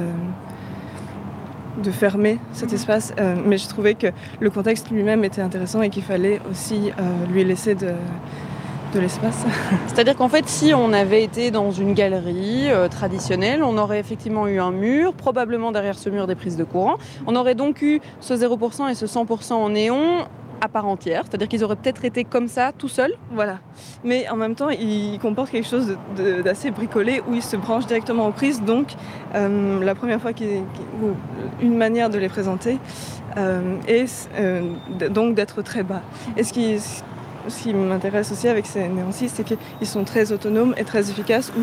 Speaker 3: de fermer cet espace, euh, mais je trouvais que le contexte lui-même était intéressant et qu'il fallait aussi euh, lui laisser de, l'espace.
Speaker 1: C'est-à-dire qu'en fait, si on avait été dans une galerie euh, traditionnelle, on aurait effectivement eu un mur, probablement derrière ce mur des prises de courant. On aurait donc eu ce 0% et ce 100% en néon à part entière, c'est-à-dire qu'ils auraient peut-être été comme ça, tout seuls.
Speaker 3: Voilà. Mais en même temps, il comporte quelque chose d'assez bricolé où il se branche directement aux prises. Donc, euh, la première fois qu'il, une manière de les présenter euh, est euh, donc d'être très bas. Et ce qui, m'intéresse aussi avec ces néons c'est qu'ils sont très autonomes et très efficaces, où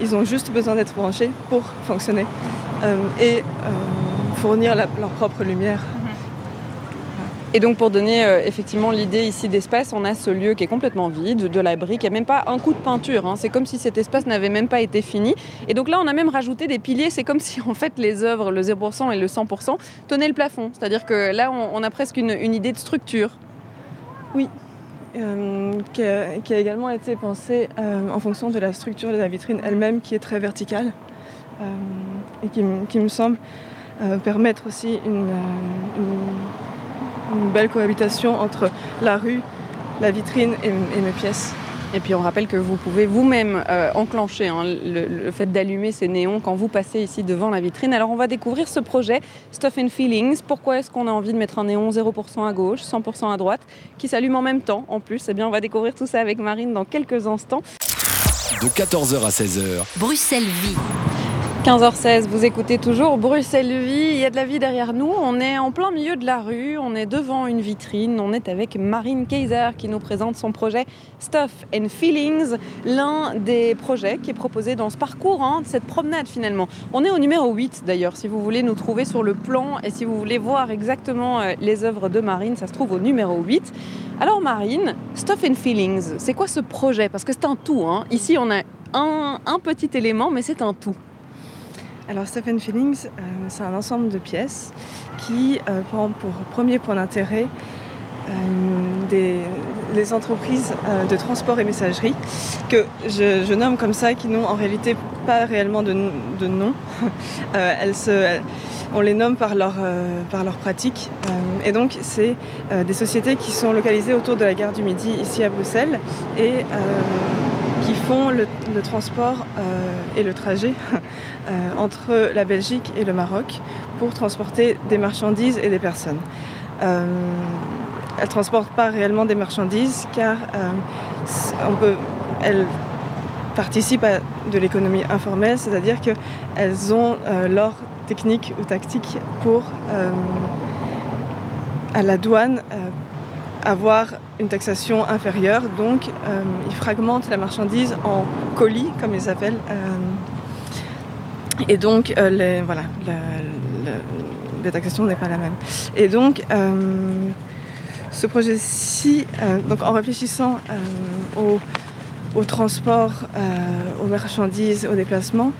Speaker 3: ils ont juste besoin d'être branchés pour fonctionner et fournir leur propre lumière.
Speaker 1: Et donc pour donner euh, effectivement l'idée ici d'espace, on a ce lieu qui est complètement vide, de la brique, il n'y a même pas un coup de peinture, hein. c'est comme si cet espace n'avait même pas été fini. Et donc là on a même rajouté des piliers, c'est comme si en fait les œuvres, le 0% et le 100% tenaient le plafond. C'est-à-dire que là on, a presque une, idée de structure.
Speaker 3: Oui, euh, qui, a, également été pensée euh, en fonction de la structure de la vitrine elle-même qui est très verticale et qui, me semble permettre aussi une une belle cohabitation entre la rue, la vitrine et, mes pièces.
Speaker 1: Et puis on rappelle que vous pouvez vous-même euh, enclencher hein, le, fait d'allumer ces néons quand vous passez ici devant la vitrine. Alors on va découvrir ce projet Stuff and Feelings. Pourquoi est-ce qu'on a envie de mettre un néon 0% à gauche, 100% à droite, qui s'allume en même temps en plus? Eh bien on va découvrir tout ça avec Marine dans quelques instants.
Speaker 2: De 14h à 16h.
Speaker 6: Bruxelles vit.
Speaker 1: 15h16, vous écoutez toujours Bruxelles Vie. Il y a de la vie derrière nous. On est en plein milieu de la rue. On est devant une vitrine. On est avec Marine Kaiser qui nous présente son projet Stuff and Feelings, l'un des projets qui est proposé dans ce parcours, hein, cette promenade finalement. On est au numéro 8 d'ailleurs. Si vous voulez nous trouver sur le plan et si vous voulez voir exactement euh, les œuvres de Marine, ça se trouve au numéro 8. Alors Marine, Stuff and Feelings, c'est quoi ce projet? Parce que c'est un tout. Hein. Ici, on a un, un petit élément, mais c'est un tout.
Speaker 3: Alors Stephen Feelings, euh, c'est un ensemble de pièces qui euh, prend pour premier point d'intérêt euh, des, les entreprises de transport et messagerie que je, nomme comme ça, qui n'ont en réalité pas réellement de, nom. on les nomme par leur, par leur pratique. et donc, c'est des sociétés qui sont localisées autour de la gare du Midi, ici à Bruxelles, et font le, transport et le trajet Euh, entre la Belgique et le Maroc pour transporter des marchandises et des personnes. Euh, elles ne transportent pas réellement des marchandises car euh, elles participent à de l'économie informelle, c'est-à-dire qu'elles ont leur technique ou tactique pour, à la douane, avoir une taxation inférieure. Donc, ils fragmentent la marchandise en colis, comme ils appellent, et donc, euh, voilà, la, taxation n'est pas la même. Et donc, euh, ce projet-ci, euh, donc en réfléchissant au, au, transport, aux marchandises, aux déplacements,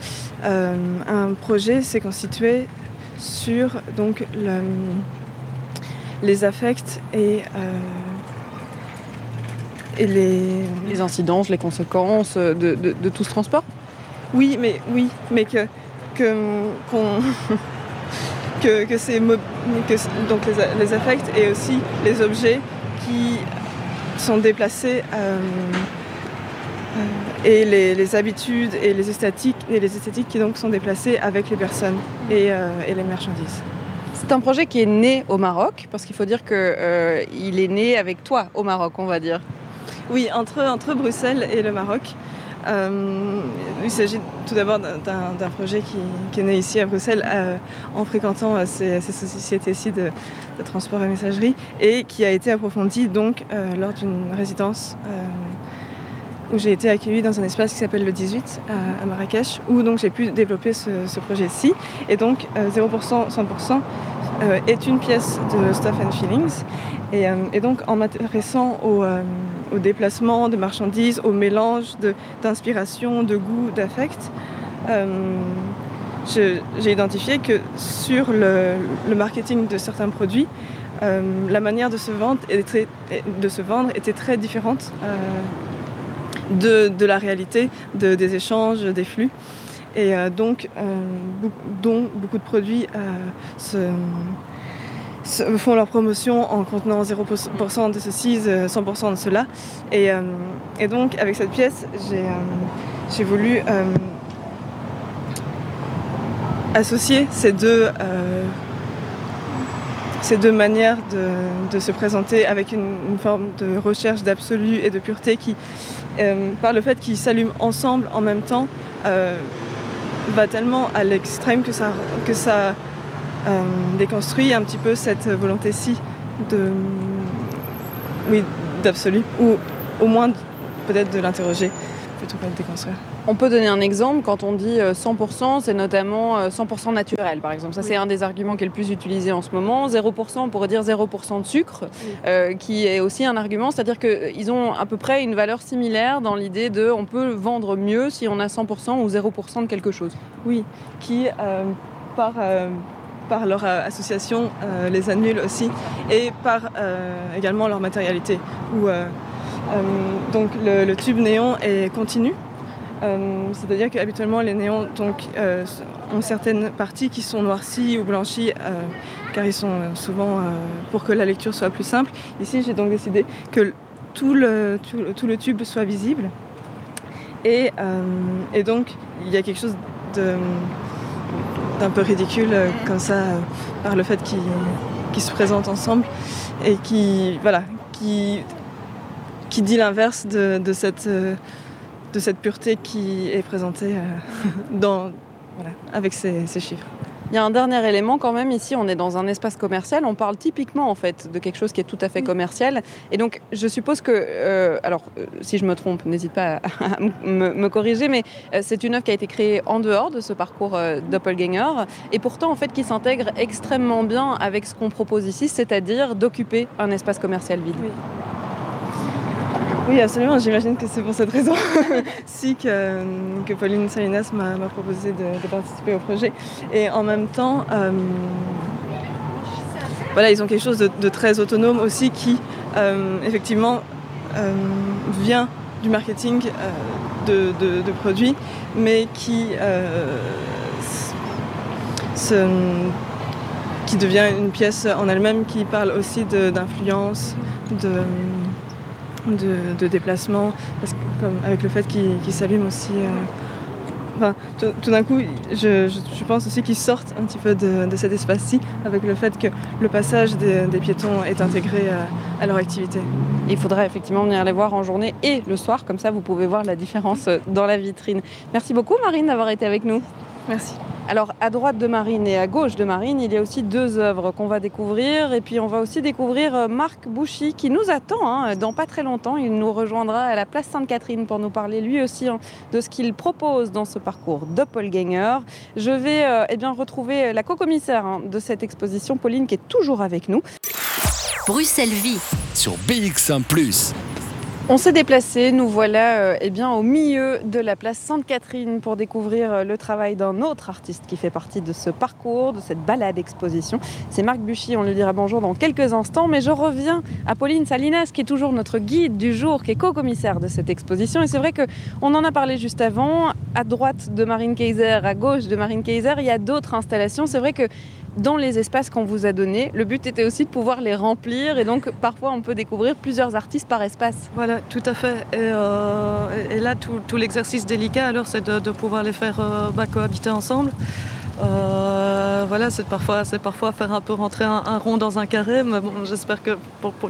Speaker 3: un projet s'est constitué sur donc, les affects et, et les...
Speaker 1: les incidences, les conséquences de, de, de tout ce transport
Speaker 3: oui, mais oui, mais que que, que, que, ces que donc les, les, affects et aussi les objets qui sont déplacés euh, euh, et les, les, habitudes et les esthétiques, et les esthétiques qui donc sont déplacées avec les personnes et, euh, et les marchandises.
Speaker 1: C'est un projet qui est né au Maroc, parce qu'il faut dire qu'il euh, est né avec toi au Maroc, on va dire.
Speaker 3: Oui, entre, entre Bruxelles et le Maroc. Euh, il s'agit tout d'abord d'un projet qui, qui, est né ici à Bruxelles euh, en fréquentant ces, ces sociétés-ci de, de, transport et messagerie et qui a été approfondi donc lors d'une résidence où j'ai été accueillie dans un espace qui s'appelle le 18 à, à Marrakech où donc j'ai pu développer ce, ce projet-ci et donc 0% 100% est une pièce de Stuff and Feelings et, et donc en m'intéressant au au déplacement de marchandises, au mélange d'inspiration, de, goût, d'affect. Euh, J'ai identifié que sur le, marketing de certains produits, euh, la manière de se vendre, était très différente euh, de, la réalité, de, des échanges, des flux. Et euh, donc, dont beaucoup de produits se font leur promotion en contenant 0% de ceci, 100% de cela. Et, euh, donc, avec cette pièce, j'ai euh, voulu euh, associer ces deux, euh, ces deux manières de, se présenter avec une, forme de recherche d'absolu et de pureté qui, euh, par le fait qu'ils s'allument ensemble en même temps, va tellement à l'extrême que ça, que ça euh, déconstruit un petit peu cette volonté-ci de oui, d'absolu, ou au moins peut-être de l'interroger plutôt que de déconstruire.
Speaker 1: On peut donner un exemple, quand on dit 100%, c'est notamment 100% naturel par exemple. Ça oui. c'est un des arguments qui est le plus utilisé en ce moment. 0%, on pourrait dire 0% de sucre, oui. euh, qui est aussi un argument, c'est-à-dire qu'ils ont à peu près une valeur similaire dans l'idée de on peut vendre mieux si on a 100% ou 0% de quelque chose.
Speaker 3: Oui, qui euh, par... Euh, par leur euh, association euh, les annule aussi et par euh, également leur matérialité où euh, donc le, le, tube néon est continu c'est à dire qu'habituellement les néons donc ont certaines parties qui sont noircies ou blanchies car ils sont souvent pour que la lecture soit plus simple. Ici j'ai donc décidé que tout le, tube soit visible. Et, donc il y a quelque chose de un peu ridicule euh, comme ça euh, par le fait qu'ils qu se présentent ensemble et qui dit l'inverse de, cette euh, de cette pureté qui est présentée dans voilà, avec ces, ces chiffres
Speaker 1: Il y a un dernier élément quand même ici, on est dans un espace commercial, on parle typiquement en fait de quelque chose qui est tout à fait commercial. Et donc je suppose que, euh, alors euh, si je me trompe, n'hésite pas à, à me, me corriger, mais euh, c'est une œuvre qui a été créée en dehors de ce parcours euh, doppelganger et pourtant en fait qui s'intègre extrêmement bien avec ce qu'on propose ici, c'est-à-dire d'occuper un espace commercial vide.
Speaker 3: Oui. Oui, absolument. J'imagine que c'est pour cette raison si que, que Pauline Salinas m'a proposé de, participer au projet. Et en même temps, euh, voilà, ils ont quelque chose de, très autonome aussi qui, euh, effectivement, euh, vient du marketing euh, de, produits, mais qui, euh, se, qui devient une pièce en elle-même qui parle aussi d'influence, de, de de, déplacement comme avec le fait qu'il qu s'allume aussi euh, enfin, tout, d'un coup je, je, pense aussi qu'ils sortent un petit peu de, de cet espace-ci avec le fait que le passage des, piétons est intégré à, à leur activité.
Speaker 1: Il faudrait effectivement venir les voir en journée et le soir comme ça vous pouvez voir la différence dans la vitrine. Merci beaucoup Marine d'avoir été avec nous
Speaker 3: merci
Speaker 1: Alors à droite de Marine et à gauche de Marine, il y a aussi deux œuvres qu'on va découvrir et puis on va aussi découvrir euh, Marc Bouchy qui nous attend hein, dans pas très longtemps. Il nous rejoindra à la place Sainte-Catherine pour nous parler lui aussi hein, de ce qu'il propose dans ce parcours Doppelganger. Je vais euh, eh bien, retrouver la co-commissaire hein, de cette exposition, Pauline, qui est toujours avec nous.
Speaker 2: Bruxelles Vie sur BX1 ⁇
Speaker 1: On s'est déplacé, nous voilà euh, eh bien, au milieu de la place Sainte-Catherine pour découvrir euh, le travail d'un autre artiste qui fait partie de ce parcours, de cette balade exposition. C'est Marc Buchy, on lui dira bonjour dans quelques instants, mais je reviens à Pauline Salinas qui est toujours notre guide du jour, qui est co-commissaire de cette exposition. Et c'est vrai qu'on en a parlé juste avant, à droite de Marine Kaiser, à gauche de Marine Kaiser, il y a d'autres installations. C'est vrai que dans les espaces qu'on vous a donnés. Le but était aussi de pouvoir les remplir et donc parfois on peut découvrir plusieurs artistes par espace.
Speaker 4: Voilà, tout à fait. Et, euh, là, tout, l'exercice délicat, alors, c'est de, pouvoir les faire euh, bah, cohabiter ensemble. Euh, voilà, c'est parfois, faire un peu rentrer un, rond dans un carré, mais bon, j'espère que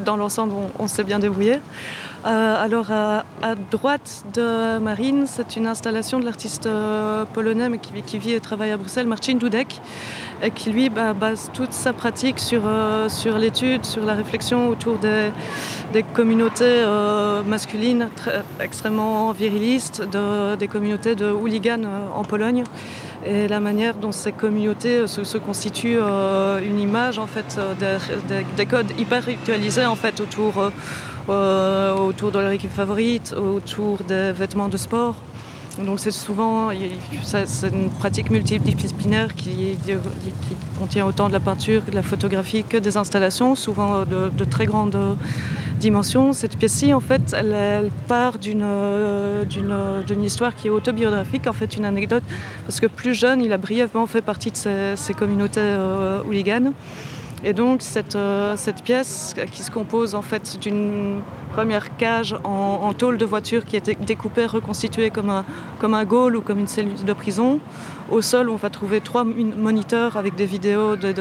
Speaker 4: dans l'ensemble, on, s'est bien débrouillé. Alors, à, droite de Marine, c'est une installation de l'artiste polonais mais qui, vit et travaille à Bruxelles, Marcin Dudek, et qui lui bah, base toute sa pratique sur, sur l'étude, sur la réflexion autour des, des communautés masculines extrêmement virilistes, de, des communautés de hooligans en Pologne et la manière dont ces communautés se, constituent euh, une image en fait euh, des, codes hyper ritualisés en fait autour euh, autour de leur équipe favorite, autour des vêtements de sport. Donc c'est souvent c'est une pratique multidisciplinaire qui, contient autant de la peinture de la photographie que des installations, souvent de, très grandes dimensions. Cette pièce-ci, en fait, elle, part d'une histoire qui est autobiographique, en fait, une anecdote, parce que plus jeune, il a brièvement fait partie de ces, communautés euh. Et donc cette, euh, cette, pièce qui se compose en fait d'une première cage en, tôle de voiture qui est découpée, reconstituée comme un, comme ou comme une cellule de prison. Au sol, on va trouver trois moniteurs avec des vidéos de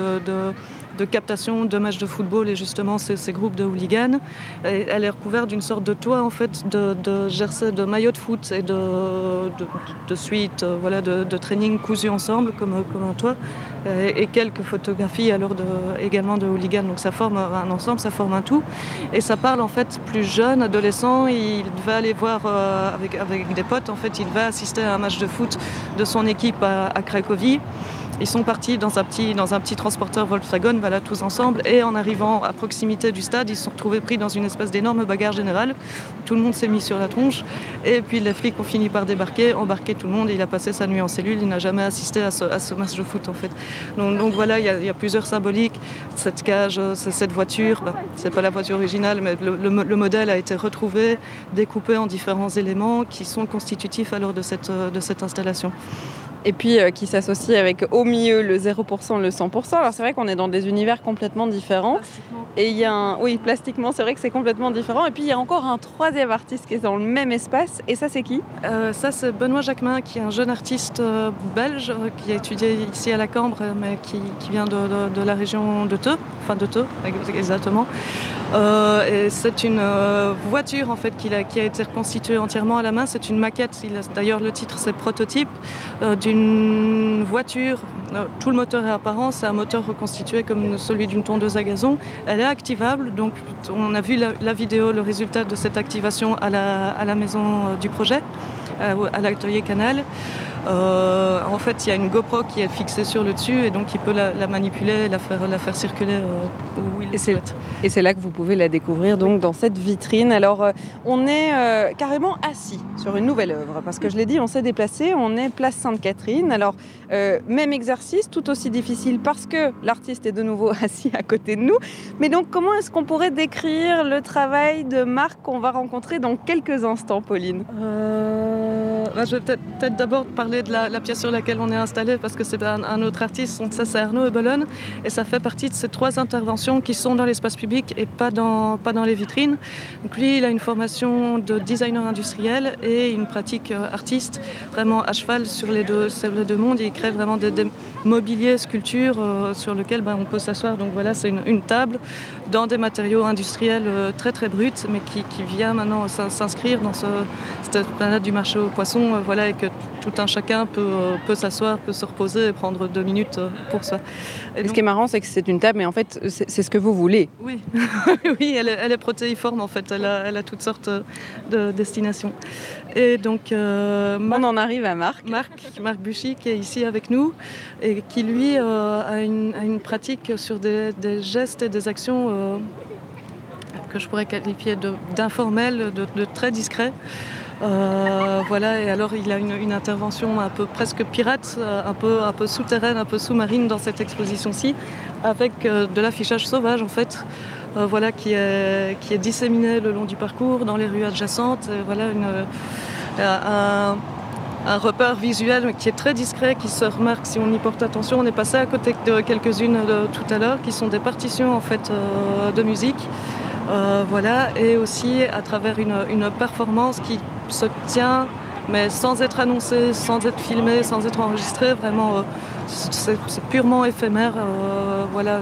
Speaker 4: captation de matchs de football et justement ces, groupes de hooligans. elle est recouverte d'une sorte de toit en fait de, de jersey, de maillot de foot et de, de, suite, euh, voilà, de, training cousus ensemble comme, comme un toit et, quelques photographies alors de, également de hooligans. Donc ça forme un ensemble, ça forme un tout et ça parle en fait plus jeune, adolescent. Il va aller voir euh, avec, avec des potes en fait, il va assister à un match de foot de son équipe à Cracovie. Ils sont partis dans un petit, dans un petit transporteur Volkswagen, voilà, tous ensemble. Et en arrivant à proximité du stade, ils se sont retrouvés pris dans une espèce d'énorme bagarre générale. Tout le monde s'est mis sur la tronche. Et puis les flics ont fini par débarquer, embarquer tout le monde. Et il a passé sa nuit en cellule. Il n'a jamais assisté à ce, match de foot, en fait. Donc, voilà, il y, a, plusieurs symboliques. Cette cage, cette voiture, bah, c'est pas la voiture originale, mais le, modèle a été retrouvé, découpé en différents éléments qui sont constitutifs alors de cette, de cette installation
Speaker 1: et puis euh, qui s'associe avec au milieu le 0%, le 100%. Alors c'est vrai qu'on est dans des univers complètement différents. Et il y a un... Oui, plastiquement, c'est vrai que c'est complètement différent. Et puis il y a encore un troisième artiste qui est dans le même espace. Et ça, c'est qui?
Speaker 4: Euh, Ça, c'est Benoît Jacquemin, qui est un jeune artiste euh, belge qui a étudié ici à la Cambre, mais qui, vient de, la région de Teux, enfin de Teux, exactement. et c'est une voiture en fait qui a, qui a, été reconstituée entièrement à la main. C'est une maquette. D'ailleurs, le titre c'est Prototype une voiture, euh, tout le moteur est apparent, c'est un moteur reconstitué comme celui d'une tondeuse à gazon. Elle est activable, donc on a vu la, vidéo, le résultat de cette activation à la, à la maison euh, du projet, euh, à l'atelier Canal. Euh, en fait, il y a une GoPro qui est fixée sur le dessus et donc il peut la, manipuler, la faire, la faire circuler euh, où il
Speaker 1: et souhaite. Et c'est là que vous pouvez la découvrir donc dans cette vitrine. Alors, euh, on est carrément assis sur une nouvelle œuvre parce que je l'ai dit, on s'est déplacé, on est place Sainte-Catherine. Alors, même exercice, tout aussi difficile parce que l'artiste est de nouveau assis à côté de nous. Mais donc, comment est-ce qu'on pourrait décrire le travail de Marc qu'on va rencontrer dans quelques instants, Pauline?
Speaker 4: Bah, Je vais peut-être d'abord parler de la, pièce sur laquelle on est installé parce que c'est un, autre artiste, ça c'est Arnaud Bologne et ça fait partie de ces trois interventions qui sont dans l'espace public et pas dans, pas dans les vitrines. Donc lui, il a une formation de designer industriel et une pratique euh, artiste vraiment à cheval sur les deux, sur les deux mondes. Il vraiment des, mobiliers, sculptures euh, sur lesquels ben, on peut s'asseoir. Donc voilà, c'est une, table dans des matériaux industriels euh, très très bruts mais qui, qui vient maintenant s'inscrire dans ce, cette planète du marché aux poissons voilà, et que tout un chacun peut, euh, peut s'asseoir, peut se reposer et prendre deux minutes euh, pour ça.
Speaker 1: Et ce qui est marrant, c'est que c'est une table, mais en fait, c'est ce que vous voulez.
Speaker 4: Oui, oui elle, est, elle, est, protéiforme en fait, elle a, elle a, toutes sortes de destinations. Et donc,
Speaker 1: euh, on en arrive à Marc.
Speaker 4: Marc, Marc Buchy, qui est ici avec nous et qui lui a, une, a, une, pratique sur des, des, gestes et des actions que je pourrais qualifier d'informels, de, de, très discrets. Euh, voilà, et alors il a une, intervention un peu presque pirate, euh, un peu, un peu souterraine, un peu sous-marine dans cette exposition-ci, avec euh, de l'affichage sauvage en fait, voilà, qui est, qui est disséminé le long du parcours, dans les rues adjacentes. voilà, une, un repère visuel qui est très discret, qui se remarque si on y porte attention. On est passé à côté de quelques-unes tout à l'heure, qui sont des partitions en fait de musique. Voilà, et aussi à travers une, performance qui se tient mais sans être annoncé, sans être filmé, sans être enregistré, vraiment, euh, c'est purement éphémère. Euh, voilà,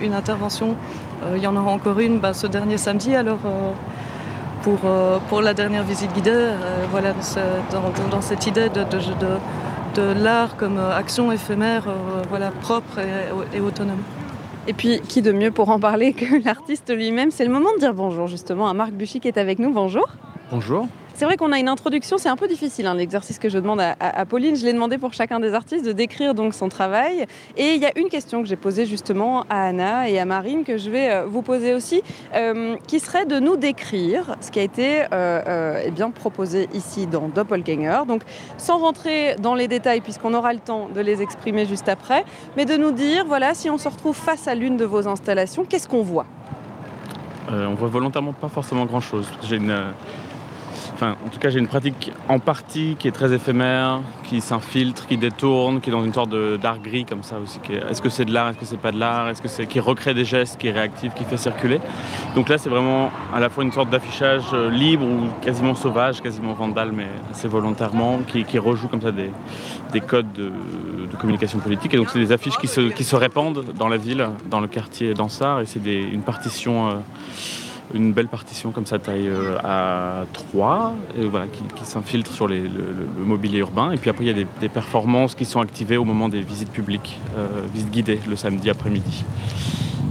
Speaker 4: une, intervention. Euh, il y en aura encore une bah, ce dernier samedi, alors pour, la dernière visite guidée, voilà, dans, cette idée de, l'art comme action éphémère, voilà, propre et autonome.
Speaker 1: Et puis, qui de mieux pour en parler que l'artiste lui-même? C'est le moment de dire bonjour justement à Marc Buchy qui est avec nous. Bonjour.
Speaker 6: Bonjour.
Speaker 1: C'est vrai qu'on a une introduction, c'est un peu difficile hein, l'exercice que je demande à, Pauline. Je l'ai demandé pour chacun des artistes de décrire donc son travail. Et il y a une question que j'ai posée justement à Anna et à Marine que je vais euh, vous poser aussi, euh, qui serait de nous décrire ce qui a été euh, eh bien, proposé ici dans Doppelganger. Donc sans rentrer dans les détails puisqu'on aura le temps de les exprimer juste après, mais de nous dire, voilà, si on se retrouve face à l'une de vos installations, qu'est-ce qu'on voit?
Speaker 6: On voit volontairement pas forcément grand-chose. J'ai une en tout cas, j'ai une pratique en partie qui est très éphémère, qui s'infiltre, qui détourne, qui est dans une sorte d'art gris comme ça aussi. Est-ce que c'est de l'art, est-ce que c'est pas de l'art, est-ce que c'est qui recrée des gestes, qui est réactif, qui fait circuler. Donc là, c'est vraiment à la fois une sorte d'affichage euh, libre ou quasiment sauvage, quasiment vandal, mais assez volontairement, qui, rejoue comme ça des, codes de, communication politique. Et donc, c'est des affiches qui se, répandent dans la ville, dans le quartier d'Ansart, et c'est une partition. Euh, une belle partition comme ça, taille euh, à 3, et voilà, qui, s'infiltre sur le, mobilier urbain. Et puis après, il y a des, performances qui sont activées au moment des visites publiques, euh, visites guidées le samedi après-midi.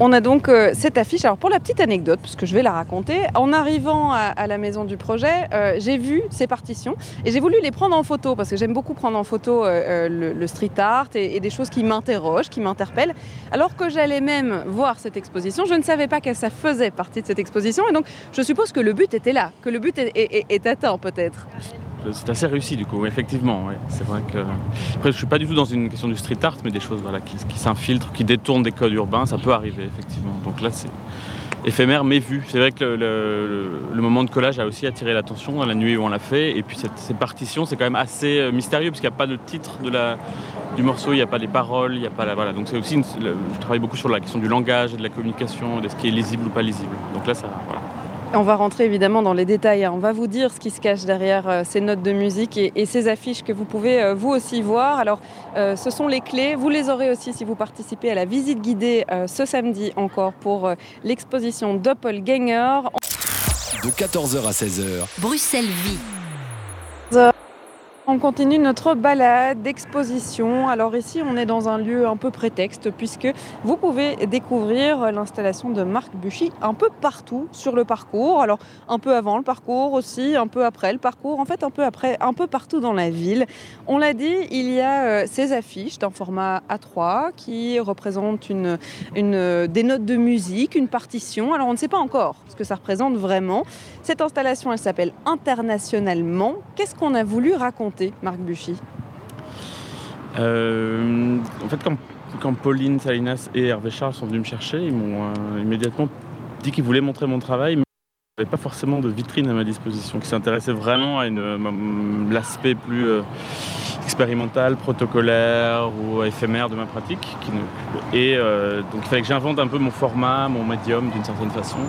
Speaker 1: On a donc euh, cette affiche. Alors pour la petite anecdote, parce que je vais la raconter, en arrivant à, la maison du projet, euh, j'ai vu ces partitions et j'ai voulu les prendre en photo parce que j'aime beaucoup prendre en photo euh, le, street art et, des choses qui m'interrogent, qui m'interpellent. Alors que j'allais même voir cette exposition, je ne savais pas que ça faisait partie de cette exposition et donc je suppose que le but était là, que le but est atteint peut-être
Speaker 6: c'est assez réussi du coup, effectivement. C'est vrai que. Après, je suis pas du tout dans une question du street art, mais des choses voilà, qui, s'infiltrent, qui détournent des codes urbains, ça peut arriver, effectivement. Donc là, c'est éphémère mais vu. C'est vrai que le, moment de collage a aussi attiré l'attention la nuit où on l'a fait. Et puis cette, cette partition, c'est quand même assez euh, mystérieux parce qu'il n'y a pas de titre de la, du morceau, il n'y a pas les paroles, il n'y a pas la. Voilà. Donc c'est aussi. je travaille beaucoup sur la question du langage de la communication, de ce qui est lisible ou pas lisible. Donc là, ça. Voilà.
Speaker 1: On va rentrer évidemment dans les détails. Hein. On va vous dire ce qui se cache derrière euh, ces notes de musique et, ces affiches que vous pouvez euh, vous aussi voir. Alors, euh, ce sont les clés. Vous les aurez aussi si vous participez à la visite guidée ce samedi encore pour l'exposition Doppelganger.
Speaker 2: De 14h à 16h.
Speaker 7: Bruxelles vit.
Speaker 1: On continue notre balade d'exposition. Alors ici, on est dans un lieu un peu prétexte puisque vous pouvez découvrir l'installation de Marc Buchy un peu partout sur le parcours. Alors un peu avant le parcours aussi, un peu après le parcours, en fait un peu après, un peu partout dans la ville. On l'a dit, il y a euh, ces affiches d'un format A3 qui représentent une, une, des notes de musique, une partition. Alors on ne sait pas encore ce que ça représente vraiment. Cette installation, elle s'appelle Internationalement. Qu'est-ce qu'on a voulu raconter? Marc Buchy
Speaker 6: euh, En fait, quand, Pauline Salinas et Hervé Charles sont venus me chercher, ils m'ont euh, immédiatement dit qu'ils voulaient montrer mon travail, mais il n'y avait pas forcément de vitrine à ma disposition, qui s'intéressait vraiment à l'aspect plus euh, expérimental, protocolaire ou éphémère de ma pratique. et donc il fallait que j'invente un peu mon format, mon médium d'une certaine façon.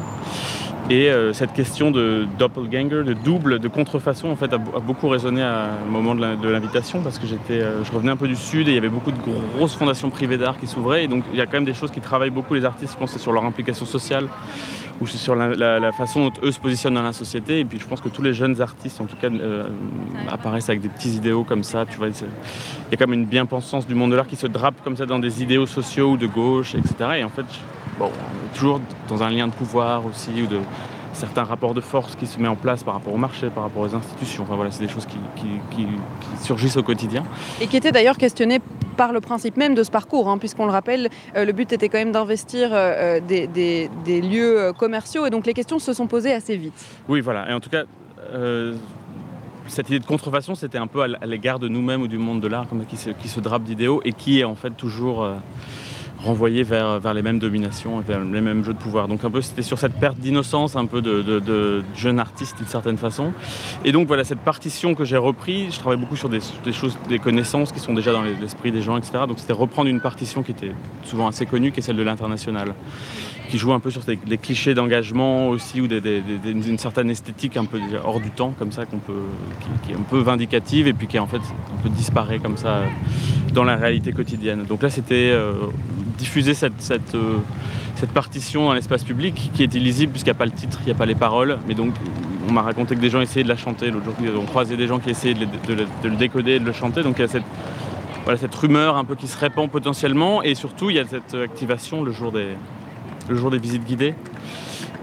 Speaker 6: Et euh, cette question de doppelganger, de double, de contrefaçon, en fait, a, beaucoup résonné au moment de l'invitation parce que j'étais, euh, je revenais un peu du sud et il y avait beaucoup de grosses fondations privées d'art qui s'ouvraient. Et donc, il y a quand même des choses qui travaillent beaucoup les artistes. Je pense c'est sur leur implication sociale ou c'est sur la, façon dont eux se positionnent dans la société. Et puis, je pense que tous les jeunes artistes, en tout cas, euh, apparaissent avec des petits idéaux comme ça. Tu vois, il y a quand même une bien-pensance du monde de l'art qui se drape comme ça dans des idéaux sociaux ou de gauche, etc. Et en fait, bon, toujours dans un lien de pouvoir aussi, ou de certains rapports de force qui se met en place par rapport au marché, par rapport aux institutions. Enfin voilà, c'est des choses qui, surgissent au quotidien.
Speaker 1: Et qui étaient d'ailleurs questionnées par le principe même de ce parcours, hein, puisqu'on le rappelle, euh, le but était quand même d'investir euh, euh, des, lieux commerciaux, et donc les questions se sont posées assez vite.
Speaker 6: Oui, voilà. Et en tout cas, cette idée de contrefaçon, c'était un peu à l'égard de nous-mêmes ou du monde de l'art qui se, qui se drape d'idéaux et qui est en fait toujours renvoyé vers, vers les mêmes dominations et vers les mêmes jeux de pouvoir. Donc un peu c'était sur cette perte d'innocence un peu de, de, jeune artiste d'une certaine façon. Et donc voilà cette partition que j'ai repris, je travaille beaucoup sur des, choses, des connaissances qui sont déjà dans l'esprit des gens, etc. Donc c'était reprendre une partition qui était souvent assez connue, qui est celle de l'international qui joue un peu sur des, clichés d'engagement aussi ou d'une certaine esthétique un peu hors du temps comme ça qu'on peut qui, est un peu vindicative et puis qui en fait un peu disparaît comme ça dans la réalité quotidienne. Donc là c'était euh, diffuser euh, cette, partition dans l'espace public qui est illisible puisqu'il n'y a pas le titre, il n'y a pas les paroles, mais donc on m'a raconté que des gens essayaient de la chanter. L'autre jour, on croisait des gens qui essayaient de, le décoder et de le chanter. Donc il y a cette, rumeur un peu qui se répand potentiellement et surtout il y a cette activation le jour des, visites guidées,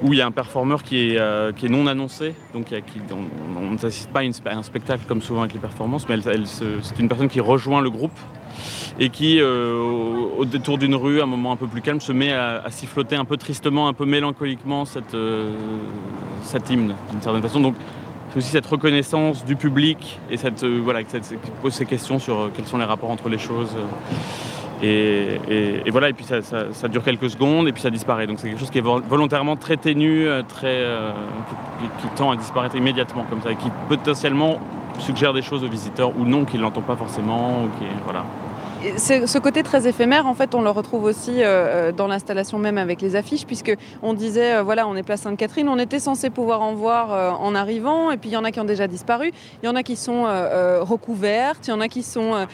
Speaker 6: où il y a un performeur qui est, euh, non annoncé, donc qui, on pas à, un spectacle comme souvent avec les performances, mais c'est une personne qui rejoint le groupe et qui, euh, au, détour d'une rue, à un moment un peu plus calme, se met à, siffloter un peu tristement, un peu mélancoliquement cette, euh, cet hymne, d'une certaine façon. Donc, c'est aussi cette reconnaissance du public et cette, voilà, qui pose ces questions sur quels sont les rapports entre les choses. Et, voilà, et puis ça, dure quelques secondes et puis ça disparaît. Donc c'est quelque chose qui est volontairement très ténu, euh, très, euh, qui, tend à disparaître immédiatement comme ça, et qui potentiellement suggère des choses aux visiteurs ou non, qu'ils n'entendent pas forcément. Qui, voilà
Speaker 1: ce côté très éphémère, en fait, on le retrouve aussi euh, euh, dans l'installation même avec les affiches, puisque on disait, euh, voilà, on est place Sainte-Catherine, on était censé pouvoir en voir en arrivant, et puis il y en a qui ont déjà disparu, il y en a qui sont recouvertes, il y en a qui sont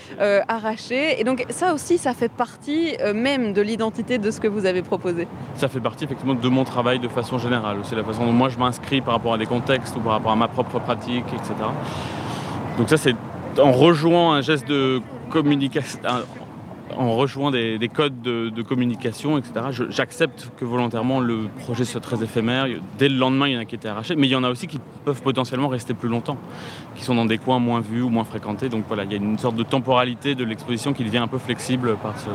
Speaker 1: arrachées, et donc ça aussi, ça fait partie même de l'identité de ce que vous avez proposé.
Speaker 6: Ça fait partie effectivement de mon travail de façon générale. C'est la façon dont moi je m'inscris par rapport à des contextes ou par rapport à ma propre pratique, etc. Donc ça, c'est en rejoignant un geste de communication, en rejoignant des, codes de, communication, etc. J'accepte que volontairement le projet soit très éphémère. Dès le lendemain, il y en a qui étaient arrachés, mais il y en a aussi qui peuvent potentiellement rester plus longtemps, qui sont dans des coins moins vus ou moins fréquentés. Donc voilà, il y a une sorte de temporalité de l'exposition qui devient un peu flexible par ce,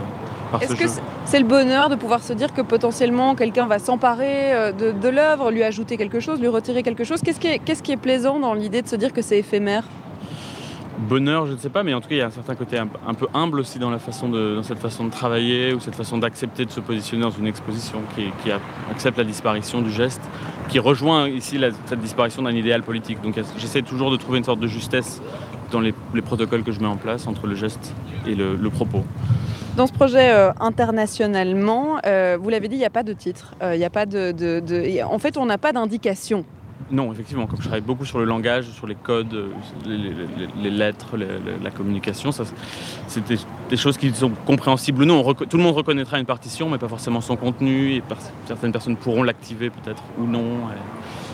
Speaker 6: par
Speaker 1: Est-ce que c'est le bonheur de pouvoir se dire que potentiellement quelqu'un va s'emparer euh, de, l'œuvre, lui ajouter quelque chose, lui retirer quelque chose? Qu'est-ce qui, qu'est-ce qui est plaisant dans l'idée de se dire que c'est éphémère?
Speaker 6: Bonheur, je ne sais pas, mais en tout cas, il y a un certain côté un, peu humble aussi dans, cette façon de travailler ou cette façon d'accepter de se positionner dans une exposition qui, accepte la disparition du geste, qui rejoint ici cette disparition d'un idéal politique. Donc j'essaie toujours de trouver une sorte de justesse dans les, protocoles que je mets en place entre le geste et le, propos.
Speaker 1: Dans ce projet euh, internationalement, euh, vous l'avez dit, il n'y a pas de titre. Euh, il a pas de, En fait, on n'a pas d'indication
Speaker 6: non, effectivement, comme je travaille beaucoup sur le langage, sur les codes, euh, les, lettres, la communication, c'est des, choses qui sont compréhensibles ou non. tout le monde reconnaîtra une partition, mais pas forcément son contenu, et certaines personnes pourront l'activer peut-être ou non.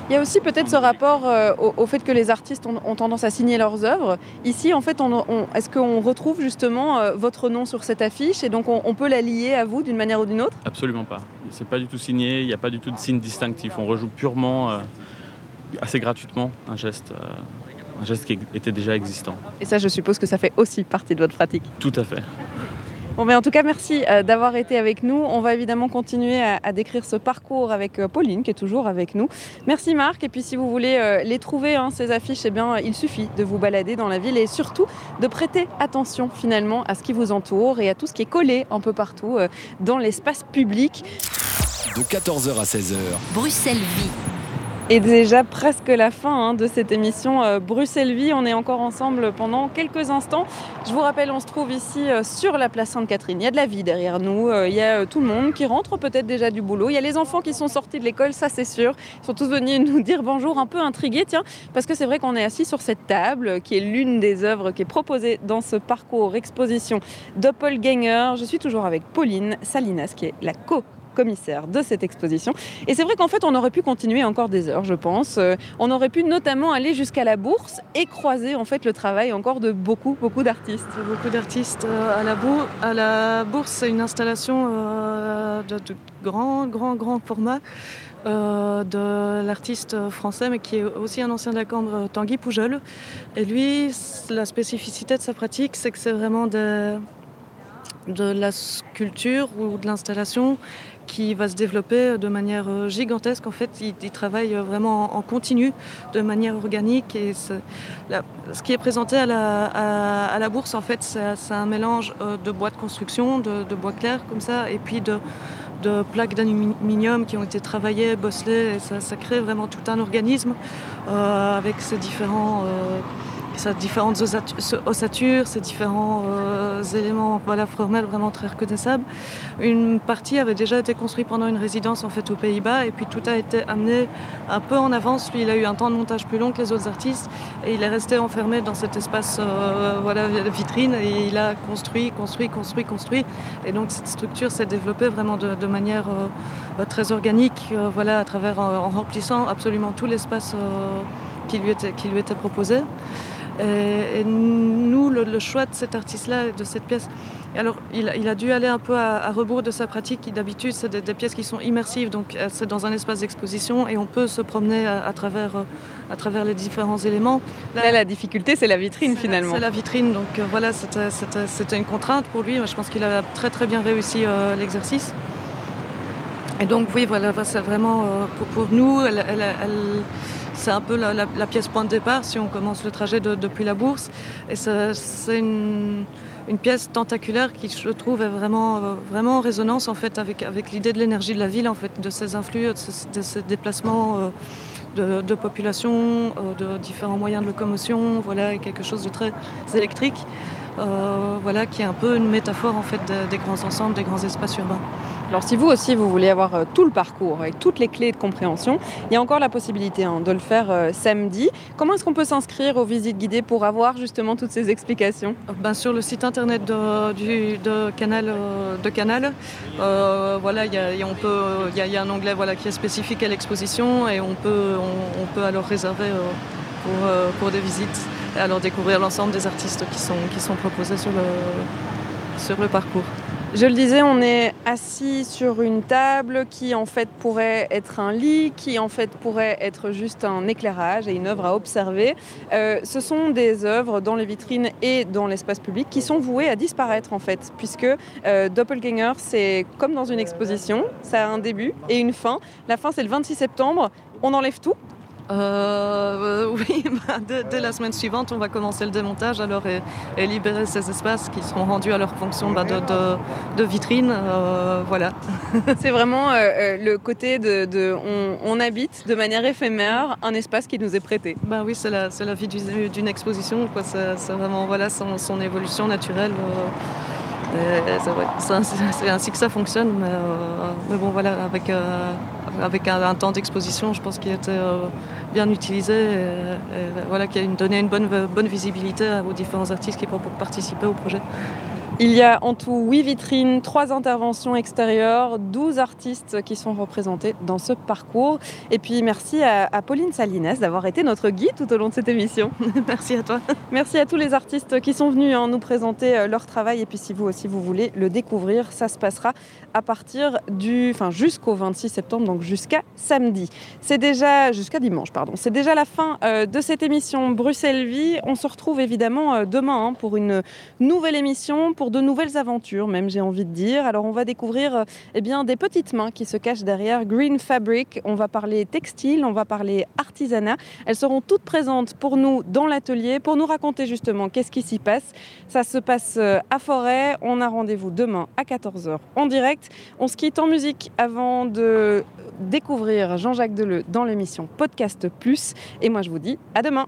Speaker 1: Il y a aussi peut-être ce rapport euh, au, fait que les artistes ont, tendance à signer leurs œuvres. Ici, en fait, est-ce qu'on retrouve justement euh, votre nom sur cette affiche et donc on, peut la lier à vous d'une manière ou d'une autre?
Speaker 6: Absolument pas. C'est pas du tout signé, il n'y a pas du tout de signe distinctif. On rejoue purement assez gratuitement un geste, euh, un geste qui était déjà existant.
Speaker 1: Et ça, je suppose que ça fait aussi partie de votre pratique.
Speaker 6: Tout à fait.
Speaker 1: Bon, mais en tout cas, merci euh, d'avoir été avec nous. On va évidemment continuer à, décrire ce parcours avec euh, Pauline, qui est toujours avec nous. Merci Marc. Et puis, si vous voulez les trouver, hein, ces affiches, eh bien, il suffit de vous balader dans la ville et surtout de prêter attention finalement à ce qui vous entoure et à tout ce qui est collé un peu partout dans l'espace public.
Speaker 2: De 14h à 16h.
Speaker 1: Bruxelles Vie. Et déjà presque la fin hein, de cette émission euh, Bruxelles Vie. On est encore ensemble pendant quelques instants. Je vous rappelle, on se trouve ici euh, sur la place Sainte-Catherine. Il y a de la vie derrière nous. Euh, il y a tout le monde qui rentre peut-être déjà du boulot. Il y a les enfants qui sont sortis de l'école, ça c'est sûr. Ils sont tous venus nous dire bonjour, un peu intrigués, tiens, parce que c'est vrai qu'on est assis sur cette table qui est l'une des œuvres qui est proposée dans ce parcours exposition Doppelganger. Je suis toujours avec Pauline Salinas, qui est la co de cette exposition. Et c'est vrai qu'en fait, on aurait pu continuer encore des heures, je pense. Euh, on aurait pu notamment aller jusqu'à la bourse et croiser en fait le travail encore de beaucoup, beaucoup d'artistes.
Speaker 4: Beaucoup d'artistes euh, à la, bourse. À la bourse, c'est une installation euh, de, grand, grand, grand format. de l'artiste français, mais qui est aussi un ancien de la Cambre, Tanguy Poujol. Et lui, la spécificité de sa pratique, c'est que c'est vraiment des, de la sculpture ou de l'installation qui va se développer de manière euh, gigantesque. En fait, il, travaille vraiment en, continu, de manière organique. Et ce, qui est présenté à la, bourse, en fait, c'est un mélange euh, de bois de construction, de, bois clair comme ça, et puis de, plaques d'aluminium qui ont été travaillées, bosselées. Et ça, crée vraiment tout un organisme euh, avec ces différents ça différentes ossatures, ces différents euh, éléments voilà, formels vraiment très reconnaissables. Une partie avait déjà été construite pendant une résidence en fait aux Pays-Bas et puis tout a été amené un peu en avance. Lui, il a eu un temps de montage plus long que les autres artistes et il est resté enfermé dans cet espace euh, voilà, vitrine et il a construit, construit, construit, construit. Et donc cette structure s'est développée vraiment de, manière euh, très organique, voilà, à travers en remplissant absolument tout l'espace qui lui était, qui lui était proposé. Et, nous, le, choix de cet artiste-là, de cette pièce, alors il, a dû aller un peu à, rebours de sa pratique. D'habitude, c'est des, pièces qui sont immersives, donc euh, c'est dans un espace d'exposition et on peut se promener à, travers, euh, à travers les différents éléments.
Speaker 1: Là, la difficulté, c'est la vitrine finalement.
Speaker 4: C'est la vitrine, donc euh, voilà, c'était une contrainte pour lui. Je pense qu'il a très très bien réussi l'exercice. Et donc oui, voilà, c'est vraiment pour, nous, elle c'est un peu la, pièce point de départ si on commence le trajet depuis la bourse. Et c'est une, pièce tentaculaire qui, je trouve, est vraiment, euh, vraiment en résonance en fait, avec, avec l'idée de l'énergie de la ville, en fait, de ses influx, de ses, déplacements. Euh, de, population, euh, de différents moyens de locomotion, voilà, quelque chose de très électrique, voilà, qui est un peu une métaphore en fait des grands ensembles, des grands espaces urbains.
Speaker 1: Alors si vous aussi vous voulez avoir euh, tout le parcours avec toutes les clés de compréhension, il y a encore la possibilité hein, de le faire euh, samedi. Comment est-ce qu'on peut s'inscrire aux visites guidées pour avoir justement toutes ces explications?
Speaker 4: Ben, Sur le site internet de, du, de Canal, euh, de Canal voilà, il y a, on peut, il y, a un onglet voilà, qui est spécifique à l'exposition et on peut, on, peut alors réserver pour, pour des visites alors découvrir l'ensemble des artistes qui sont, proposés sur le, sur le parcours.
Speaker 1: Je le disais, on est assis sur une table qui en fait pourrait être un lit, qui en fait pourrait être juste un éclairage et une œuvre à observer. Euh, ce sont des œuvres dans les vitrines et dans l'espace public qui sont vouées à disparaître en fait, puisque euh, Doppelganger, c'est comme dans une exposition, ça a un début et une fin. La fin, c'est le 26 septembre. On enlève tout
Speaker 4: euh, oui, bah, dès, la semaine suivante, on va commencer le démontage alors et, libérer ces espaces qui seront rendus à leur fonction bah, de, vitrine. Euh, voilà.
Speaker 1: C'est vraiment euh, euh, le côté de, on, habite de manière éphémère un espace qui nous est prêté.
Speaker 4: Bah oui, c'est la, la, vie d'une exposition. C'est vraiment voilà son, son évolution naturelle. C'est ainsi que ça fonctionne, mais, mais bon voilà, avec avec un, temps d'exposition, je pense qu'il était euh, bien utilisé et, voilà, qui a donné une bonne, bonne visibilité aux différents artistes qui participer au projet.
Speaker 1: Il y a en tout 8 vitrines, 3 interventions extérieures, 12 artistes qui sont représentés dans ce parcours. Et puis merci à, Pauline Salines d'avoir été notre guide tout au long de cette émission.
Speaker 4: merci à toi.
Speaker 1: Merci à tous les artistes qui sont venus hein, nous présenter euh, leur travail. Et puis si vous aussi vous voulez le découvrir, ça se passera à partir du, enfin jusqu'au 26 septembre, donc jusqu'à samedi. C'est déjà jusqu'à dimanche, pardon. C'est déjà la fin euh, de cette émission Bruxelles Vie. On se retrouve évidemment euh, demain hein, pour une nouvelle émission de nouvelles aventures, même j'ai envie de dire. Alors on va découvrir euh, eh bien, des petites mains qui se cachent derrière Green Fabric. On va parler textile, on va parler artisanat. Elles seront toutes présentes pour nous dans l'atelier pour nous raconter justement qu'est-ce qui s'y passe. Ça se passe euh, à Forêt. On a rendez-vous demain à 14h en direct. On se quitte en musique avant de découvrir Jean-Jacques Deleu dans l'émission Podcast Plus. Et moi je vous dis à demain.